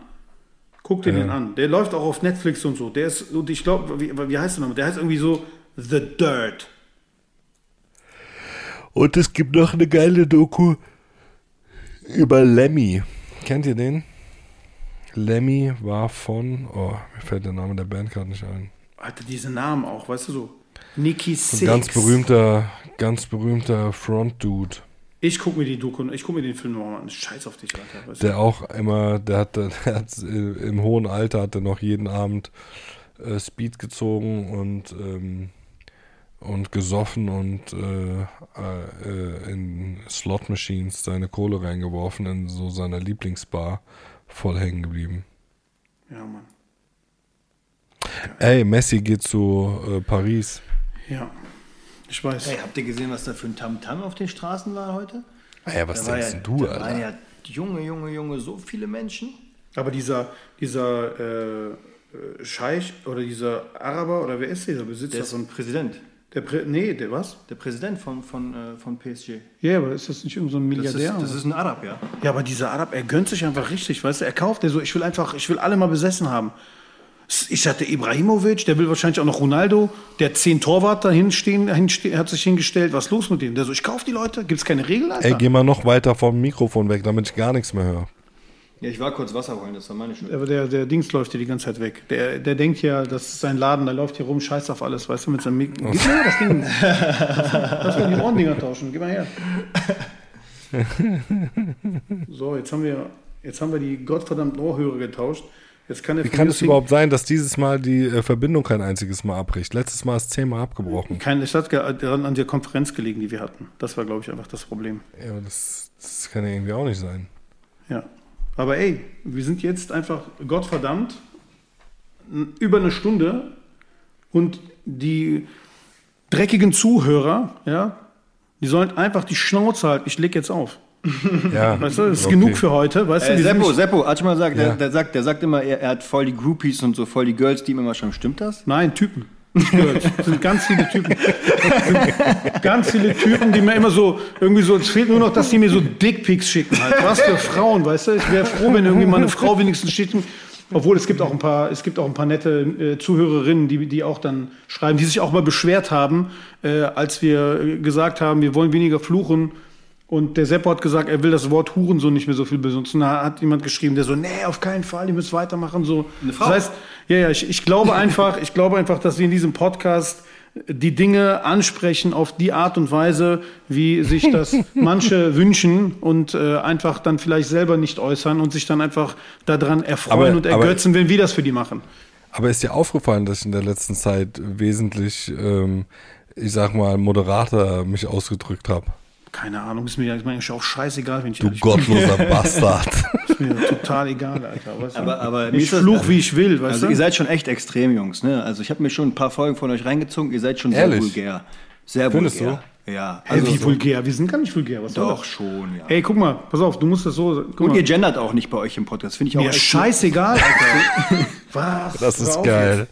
Guck dir Ja. den an. Der läuft auch auf Netflix und so. Der ist, und ich glaube, wie, wie heißt der nochmal? Der heißt irgendwie so The Dirt. Und es gibt noch eine geile Doku über Lemmy. Kennt ihr den? Lemmy war von, oh, mir fällt der Name der Band gerade nicht ein. Alter, diese Namen auch, weißt du so. Nicky Ein Six. ganz berühmter, ganz berühmter Front-Dude. Ich guck mir die Doku, ich guck mir den Film nochmal an. Scheiß auf dich, Alter. Weißt du? Der auch immer, der hat, der hat im hohen Alter hat er noch jeden Abend äh, Speed gezogen und ähm, und gesoffen und äh, äh, in Slot Machines seine Kohle reingeworfen in so seiner Lieblingsbar voll hängen geblieben. Ja, Mann. Ey, Messi geht zu äh, Paris. Ja. Ich weiß. Hey, habt ihr gesehen, was da für ein Tamtam auf den Straßen war heute? Ey, was Da war denkst ja, denn du, da waren Alter? ja Junge, Junge, Junge, so viele Menschen. Aber dieser, dieser äh, äh, Scheich oder dieser Araber oder wer ist dieser Besitzer Der ist von. ein Präsident. Der Prä nee, der was? Der Präsident von, von, äh, von PSG. Ja, aber ist das nicht irgend so ein Das ist, Milliardär? das ist ein Arab, ja. ja, aber dieser Arab, er gönnt sich einfach richtig, weißt du? Er kauft, der so, ich will einfach, ich will alle mal besessen haben. Ich hatte Ibrahimovic, der will wahrscheinlich auch noch Ronaldo, der zehn Torwart da hinstehen, hinste- hat sich hingestellt. Was ist los mit dem? Der so, ich kauf die Leute, gibt's keine Regeln, Alter? Ey, geh mal noch weiter vom Mikrofon weg, damit ich gar nichts mehr höre. Ja, ich war kurz Wasser holen, das war meine Schuld. Aber der, der Dings läuft hier die ganze Zeit weg. Der, der denkt ja, das ist sein Laden, der läuft hier rum, scheißt auf alles, weißt du, mit seinem Mik Gib mir her das Ding. Lass mal die Ohrendinger tauschen, gib mal her. So, jetzt haben wir, jetzt haben wir die gottverdammten Ohrhörer getauscht. Jetzt kann Wie kann es überhaupt sein, dass dieses Mal die äh, Verbindung kein einziges Mal abbricht? Letztes Mal ist zehnmal abgebrochen. Kein, es hat daran an der Konferenz gelegen, die wir hatten. Das war, glaube ich, einfach das Problem. Ja, aber das, das kann ja irgendwie auch nicht sein. Ja. Aber ey, wir sind jetzt einfach Gottverdammt über eine Stunde und die dreckigen Zuhörer, ja, die sollen einfach die Schnauze halten. Ich leg jetzt auf. Ja, Weißt du, das ist okay. genug für heute. Weißt du, Äh, Seppo, Seppo, hat schon mal gesagt, Ja. der, der, sagt, der sagt immer, er, er hat voll die Groupies und so voll die Girls, die ihm immer schon. Stimmt das? Nein, Typen. Girls. Das sind ganz viele Typen. Ganz viele Typen, die mir immer so, irgendwie so, es fehlt nur noch, dass die mir so Dickpics schicken halt. Was für Frauen, weißt du? Ich wäre froh, wenn irgendwie mal eine Frau wenigstens schickt. Obwohl es gibt auch ein paar, es gibt auch ein paar nette äh, Zuhörerinnen, die, die auch dann schreiben, die sich auch mal beschwert haben, äh, als wir äh, gesagt haben, wir wollen weniger fluchen. Und der Seppo hat gesagt, er will das Wort Hurensohn nicht mehr so viel benutzen. Da hat jemand geschrieben, der so, nee, auf keinen Fall, ihr müsst weitermachen. So. Eine Frau? Das heißt, ja, ja, ich, ich glaube einfach, ich glaube einfach, dass wir in diesem Podcast die Dinge ansprechen auf die Art und Weise, wie sich das manche wünschen und äh, einfach dann vielleicht selber nicht äußern und sich dann einfach daran erfreuen Aber- und aber- ergötzen, wenn wir das für die machen. Aber ist dir aufgefallen, dass ich in der letzten Zeit wesentlich, ähm, ich sag mal, moderater mich ausgedrückt habe? Keine Ahnung, ist mir, ist mir eigentlich auch scheißegal, wenn ich Du bin. gottloser Bastard. Ist mir total egal, Alter. Weißt du? Aber- aber ich das- fluch, wie ich will, weißt Also du? ihr seid schon echt extrem, Jungs. Ne? Also ich habe mir schon ein paar Folgen von euch reingezogen. Ihr seid schon sehr Ehrlich? vulgär. Sehr Findest vulgär. Ja, Hey, also wie vulgär? Wir sind gar nicht vulgär. Was soll doch das? schon, ja. Ey, guck mal, pass auf, du musst das so. Guck Und mal. ihr gendert auch nicht bei euch im Podcast. Finde ich auch Mir scheißegal, Alter. Was? Das ist geil.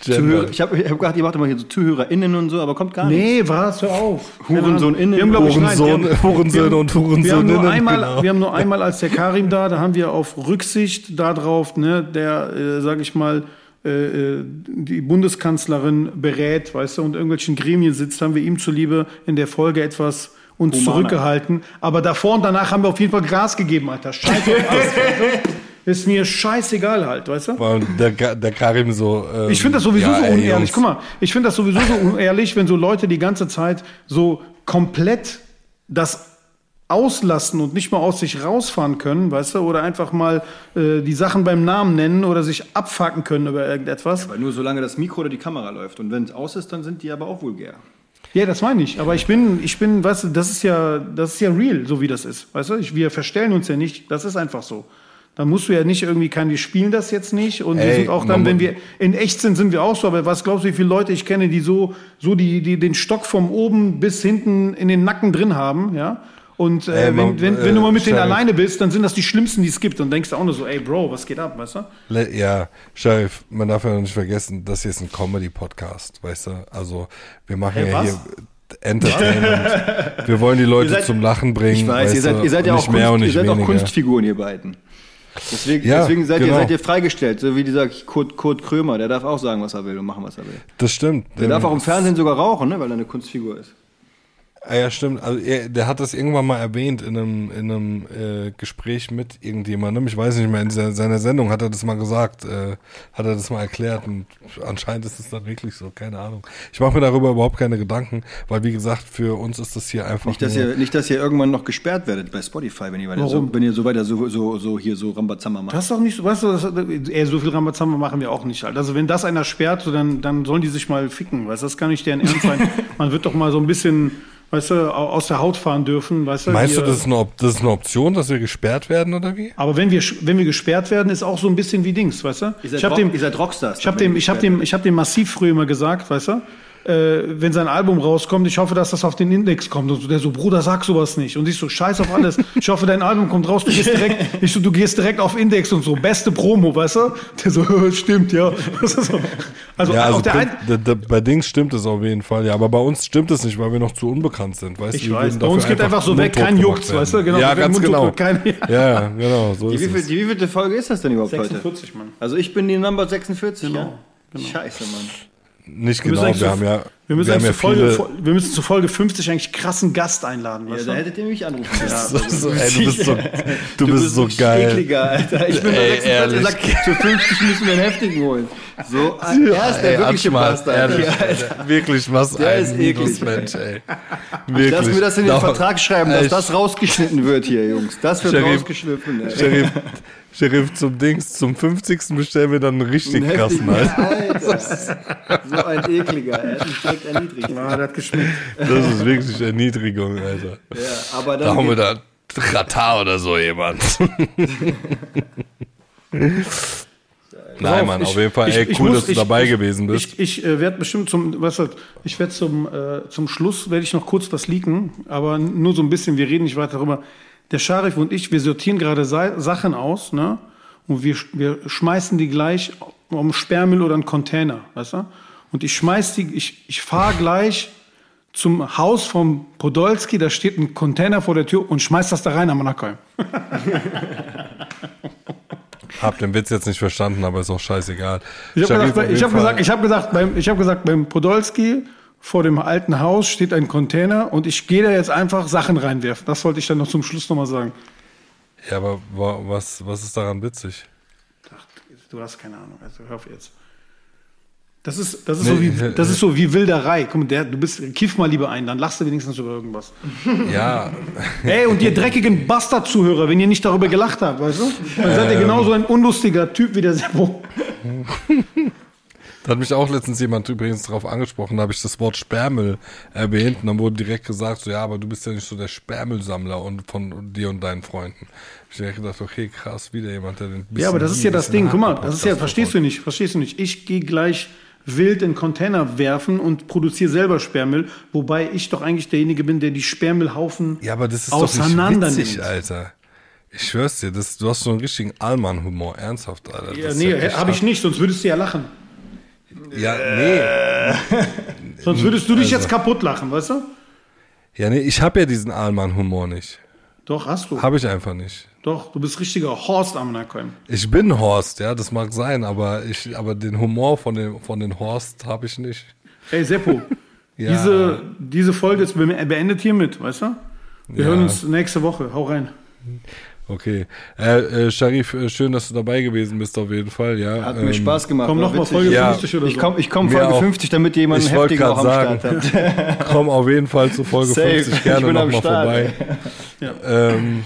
Zuhörer, ich habe ich hab gedacht, ihr macht immer hier so ZuhörerInnen und so, aber kommt gar nicht. Nee, was? Hör auf. Hurensohn-Innen, Wir haben, glaub ich, nein, Hurensohn- haben- Hurensöhne wir haben- und nur Hurensöhninnen, einmal, genau. wir haben nur einmal als der Karim da, da haben wir auf Rücksicht darauf, ne, der, äh, sag ich mal, äh, äh, die Bundeskanzlerin berät, weißt du, und irgendwelchen Gremien sitzt, haben wir ihm zuliebe in der Folge etwas uns Humaner. zurückgehalten. Aber davor und danach haben wir auf jeden Fall Gas gegeben, Alter. Scheiße Ist mir scheißegal halt, weißt du? Und der, der Karim so. Ähm, Ich finde das sowieso ja, so ey, unehrlich. Jungs. Guck mal, ich finde das sowieso so unehrlich, wenn so Leute die ganze Zeit so komplett das auslassen und nicht mal aus sich rausfahren können, weißt du, oder einfach mal äh, die Sachen beim Namen nennen oder sich abfacken können über irgendetwas. Aber nur solange das Mikro oder die Kamera läuft. Und wenn es aus ist, dann sind die aber auch vulgär. Ja, das meine ich. Aber ich bin, ich bin, weißt du, das ist ja, das ist ja real, so wie das ist. Weißt du, ich, wir verstellen uns ja nicht. Das ist einfach so. Da musst du ja nicht irgendwie, kann, die spielen das jetzt nicht. Und wir Ey, sind auch dann, wenn wir in echt sind, sind wir auch so. Aber was glaubst du, wie viele Leute ich kenne, die so, so die, die den Stock vom oben bis hinten in den Nacken drin haben, ja? Und äh, Ey, man- wenn, wenn, wenn du mal mit äh, denen Sheriff. alleine bist, dann sind das die schlimmsten, die es gibt. Und denkst du auch nur so, ey Bro, was geht ab, weißt du? Le ja, Sheriff, man darf ja nicht vergessen, das hier ist ein Comedy-Podcast, weißt du? Also, wir machen Hey, ja was? hier Entertainment. wir wollen die Leute seid- zum Lachen bringen. Ich weiß, ihr weißt seid, ihr seid ja auch, Kunst, ihr seid. Kunstfiguren, ihr beiden. Deswegen, Ja, deswegen seid, ihr, genau. seid ihr freigestellt, so wie dieser Kurt, Kurt Krömer, der darf auch sagen, was er will und machen, was er will. Das stimmt. Der darf auch im Fernsehen sogar rauchen, ne, weil er eine Kunstfigur ist. Ah, ja, stimmt. Also er, der hat das irgendwann mal erwähnt in einem, in einem äh, Gespräch mit irgendjemandem. Ich weiß nicht mehr, in dieser, seiner Sendung hat er das mal gesagt, äh, hat er das mal erklärt und anscheinend ist es dann wirklich so, keine Ahnung. Ich mache mir darüber überhaupt keine Gedanken, weil wie gesagt, für uns ist das hier einfach Nicht, dass ihr, nicht, dass ihr irgendwann noch gesperrt werdet bei Spotify, wenn ihr weiter, so, wenn ihr so weiter so, so, so hier so Rambazamba macht. Das ist doch nicht so, weißt du, das, ey, so viel Rambazamba machen wir auch nicht halt. Also wenn das einer sperrt, dann, dann sollen die sich mal ficken, weißt du, das kann nicht deren Ernst sein. Man wird doch mal so ein bisschen, weißt du, au- aus der Haut fahren dürfen, weißt du. Meinst du, Wir- das ist, eine, das ist eine Option, dass wir gesperrt werden oder wie? Aber wenn wir, wenn wir gesperrt werden, ist auch so ein bisschen wie Dings, weißt du? Ihr seid, Ich habe Rock, dem, ihr seid Rockstars. ich habe dem, ihr ich habe gesperrt dem, ich habe dem massiv früher immer gesagt, weißt du? Äh, wenn sein Album rauskommt, ich hoffe, dass das auf den Index kommt. Und so, der so, Bruder, sag sowas nicht. Und ich so, scheiß auf alles. Ich hoffe, dein Album kommt raus, du gehst direkt, ich so, du gehst direkt auf Index und so, beste Promo, weißt du? Der so, stimmt, ja. Das ist so. Also, Ja, also auch der da- da- bei Dings stimmt es auf jeden Fall, ja. Aber bei uns stimmt es nicht, weil wir noch zu unbekannt sind, weißt Ich du? Weiß, bei uns geht einfach so weg, kein werden. weißt du? Genau, ja, ganz mundtot genau. kein- ja, genau, so Die, ist wievielte, es. die wievielte Folge ist das denn überhaupt 46, heute? Mann. Also ich bin die Number 46, Genau, ja? genau. Scheiße, Mann. Nicht Wir müssen genau, wir so- haben ja, Wir müssen, wir haben ja zu Folge, viele... wir müssen zu Folge 50 eigentlich krassen Gast einladen, Ja, da du? hättet ihr mich anrufen müssen. So, so, ey, du bist so, du bist so geil. ekliger, Alter. Ich bin Ey, bei 46 ehrlich. und sag, zu 50 müssen wir einen heftigen holen. So, er ist der Ey, wirkliche Bastard. ehrlich, Ja, Alter. Wirklich, was Der ist ein eklig. Minusmensch, ey. Wirklich. Lass mir das in den. Vertrag schreiben, dass Ey, das rausgeschnitten wird hier, Jungs. Das wird Sharif. rausgeschliffen. ey. Sheriff zum Dings, zum 50. bestellen wir dann einen richtig Ein krassen, Alter. Alter. So ein ekliger. Er hat mich direkt erniedrigt. Ah, hat geschmeckt. Das ist wirklich Erniedrigung, Alter. Ja, aber Da dann haben wir da Ratar oder so jemand. Nein, Mann, auf jeden Fall, ey, cool, dass du dabei gewesen bist. Ich, ich äh, werde bestimmt zum, was halt, ich werde zum, äh, zum Schluss werde ich noch kurz was leaken, aber nur so ein bisschen. Wir reden nicht weiter darüber. Der Scharif und ich, wir sortieren gerade Sa Sachen aus, ne? Und wir, wir schmeißen die gleich um Sperrmüll oder einen Container, weißt du? Und ich schmeiß die, ich, ich fahre gleich zum Haus vom Podolski, da steht ein Container vor der Tür und schmeiß das da rein am Monaco. Hab den Witz jetzt nicht verstanden, aber ist auch scheißegal. Ich habe gesagt, ich hab gesagt, ich hab gesagt, beim, ich hab gesagt, beim Podolski vor dem alten Haus steht ein Container und ich gehe da jetzt einfach Sachen reinwerfen. Das wollte ich dann noch zum Schluss nochmal sagen. Ja, aber wa- was, was ist daran witzig? Ach, du hast keine Ahnung, also hör auf jetzt. Das ist, das ist, so, wie, Nee, das ist so wie Wilderei. Mal, der, du bist, kiff mal lieber ein, dann lachst du wenigstens über irgendwas. Ja, Ey, und ihr dreckigen Bastard-Zuhörer, wenn ihr nicht darüber gelacht habt, weißt du? Dann seid ihr genauso ein unlustiger Typ wie der Seppo. da hat mich auch letztens jemand übrigens darauf angesprochen, da habe ich das Wort Sperrmüll erwähnt und dann wurde direkt gesagt, so ja, aber du bist ja nicht so der Sperrmüllsammler und von dir und deinen Freunden. Ich habe gedacht, okay, krass, wieder jemand, der den Ja, aber das ist ja das Ding. Guck mal, das ist ja, verstehst du nicht, verstehst du nicht. Ich gehe gleich wild in Container werfen und produziere selber Sperrmüll, wobei ich doch eigentlich derjenige bin, der die Sperrmüllhaufen Ja, aber das ist auseinander doch nicht witzig, nimmt. Alter. Ich schwör's dir, das, du hast so einen richtigen Allmann-Humor, ernsthaft, Alter. Ja, nee, habe ich nicht, sonst würdest du ja lachen. Ja, nee. Sonst würdest du dich Also. jetzt kaputt lachen, weißt du? Ja, nee, ich habe ja diesen Allmann-Humor nicht. Doch, hast du. Habe ich einfach nicht. Doch, du bist richtiger Horst am Nackheim. Ich bin Horst, ja, das mag sein, aber ich, aber den Humor von den, von den Horst habe ich nicht. Ey, Seppo, Ja. diese, diese Folge ist be- beendet hiermit, weißt du? Wir Ja. hören uns nächste Woche. Hau rein. Okay. Äh, äh, Sharif, äh, schön, dass du dabei gewesen bist, auf jeden Fall, ja. Hat mir Spaß gemacht. Komm war noch mal witzig. Folge Ja. 50 oder so. Ich komme ich komm Folge auch. 50, damit Ich wollte heftigen auch am gerade Start sagen, habt. komm auf jeden Fall zu Folge Safe. 50 gerne nochmal vorbei. Ja. Ähm,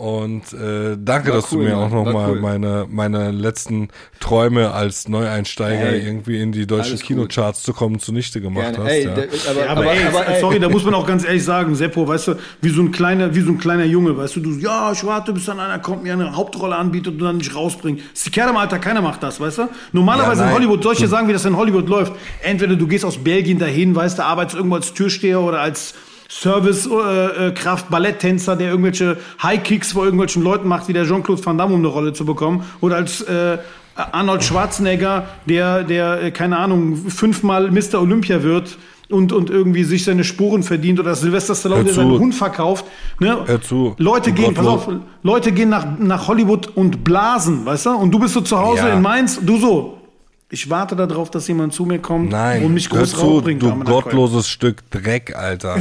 und äh, danke, War dass cool, du mir auch nochmal cool. meine, meine letzten Träume als Neueinsteiger Hey, irgendwie in die deutschen. Kinocharts zu kommen zunichte gemacht Gerne. hast. Ey, ja. der- aber, Ja, aber, ey, sorry, da muss man auch ganz ehrlich sagen, Seppo, weißt du, wie so ein kleiner, wie so ein kleiner Junge, weißt du, du, ja, ich warte, bis dann einer kommt, mir eine Hauptrolle anbietet und dann nicht rausbringt. Das ist die Kerle im Alter, keiner macht das, weißt du? Normalerweise Ja, in. Hollywood, solche sagen, wie das in Hollywood läuft. Entweder du gehst aus Belgien dahin, weißt du, arbeitest irgendwo als Türsteher oder als Servicekraft, Balletttänzer, der irgendwelche High-Kicks vor irgendwelchen Leuten macht, wie der Jean-Claude Van Damme, um eine Rolle zu bekommen. Oder als äh, Arnold Schwarzenegger, der, der, äh, keine Ahnung, fünfmal Mr. Olympia wird und, und irgendwie sich seine Spuren verdient oder Sylvester Stallone, der seinen Hund verkauft. Ne? Hör zu. Leute gehen, pass auf, Leute gehen nach, nach Hollywood und blasen, weißt du? Und du bist so zu Hause Ja. in Mainz, du so. Ich warte darauf, dass jemand zu mir kommt Nein, und mich groß zu, rausbringt. du gottloses Stück Dreck, Alter.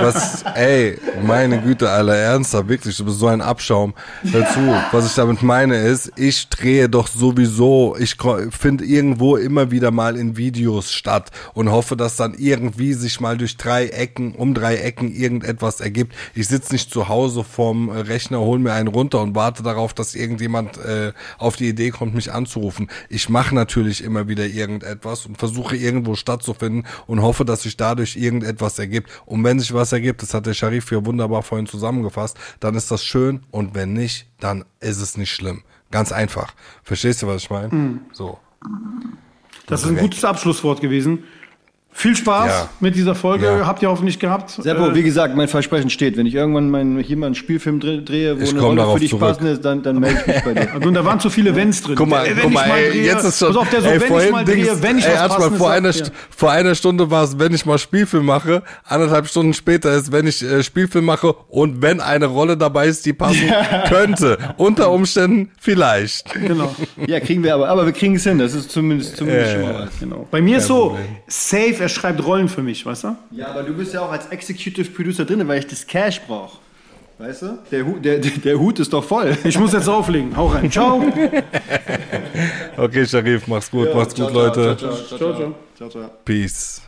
was, ey, meine Güte, Alter, ernsthaft, wirklich, du bist so ein Abschaum. Hör zu, was ich damit meine ist, ich drehe doch sowieso, ich finde irgendwo immer wieder mal in Videos statt und hoffe, dass dann irgendwie sich mal durch drei Ecken, um drei Ecken irgendetwas ergibt. Ich sitze nicht zu Hause vorm Rechner, hol mir einen runter und warte darauf, dass irgendjemand äh, auf die Idee kommt, mich anzurufen. Ich mache natürlich immer wieder irgendetwas und versuche irgendwo stattzufinden und hoffe, dass sich dadurch irgendetwas ergibt. Und wenn sich was ergibt, das hat der Sharif hier wunderbar vorhin zusammengefasst, dann ist das schön und wenn nicht, dann ist es nicht schlimm. Ganz einfach. Verstehst du, was ich meine? So. Das ist ein gutes Abschlusswort gewesen. Viel Spaß Ja. mit dieser Folge. Ja. Habt ihr hoffentlich gehabt. Seppo, Äh, wie gesagt, mein Versprechen steht. Wenn ich irgendwann mein, hier mal einen Spielfilm dre- drehe, wo Ich eine Rolle für dich zurück. passend ist, dann, dann melde ich mich bei dir. Also, und da waren zu viele Wenns drin. Guck mal, Äh, wenn guck mal, ey, drehe, jetzt ist schon. Pass auf, der so, ey, wenn ich mal Dings- drehe, wenn ich ey, was mal vor einer, ja. Vor einer Stunde war es, wenn ich mal Spielfilm mache. Anderthalb Stunden später ist, wenn ich äh, Spielfilm mache und wenn eine Rolle dabei ist, die passen könnte. Unter Umständen vielleicht. Genau. Ja, kriegen wir aber. Aber wir kriegen es hin. Das ist zumindest, zumindest schon mal was. genau. Bei mir ist so, safe, er schreibt Rollen für mich, weißt du? Ja, aber du bist ja auch als Executive Producer drin, weil ich das Cash brauche. Weißt du? Der, Hu der, der, der Hut ist doch voll. Ich muss jetzt auflegen. Hau rein. Ciao. Okay, Sharif, mach's gut, macht's gut, Leute. Ciao, ciao. Ciao, ciao. ciao, ciao. Peace.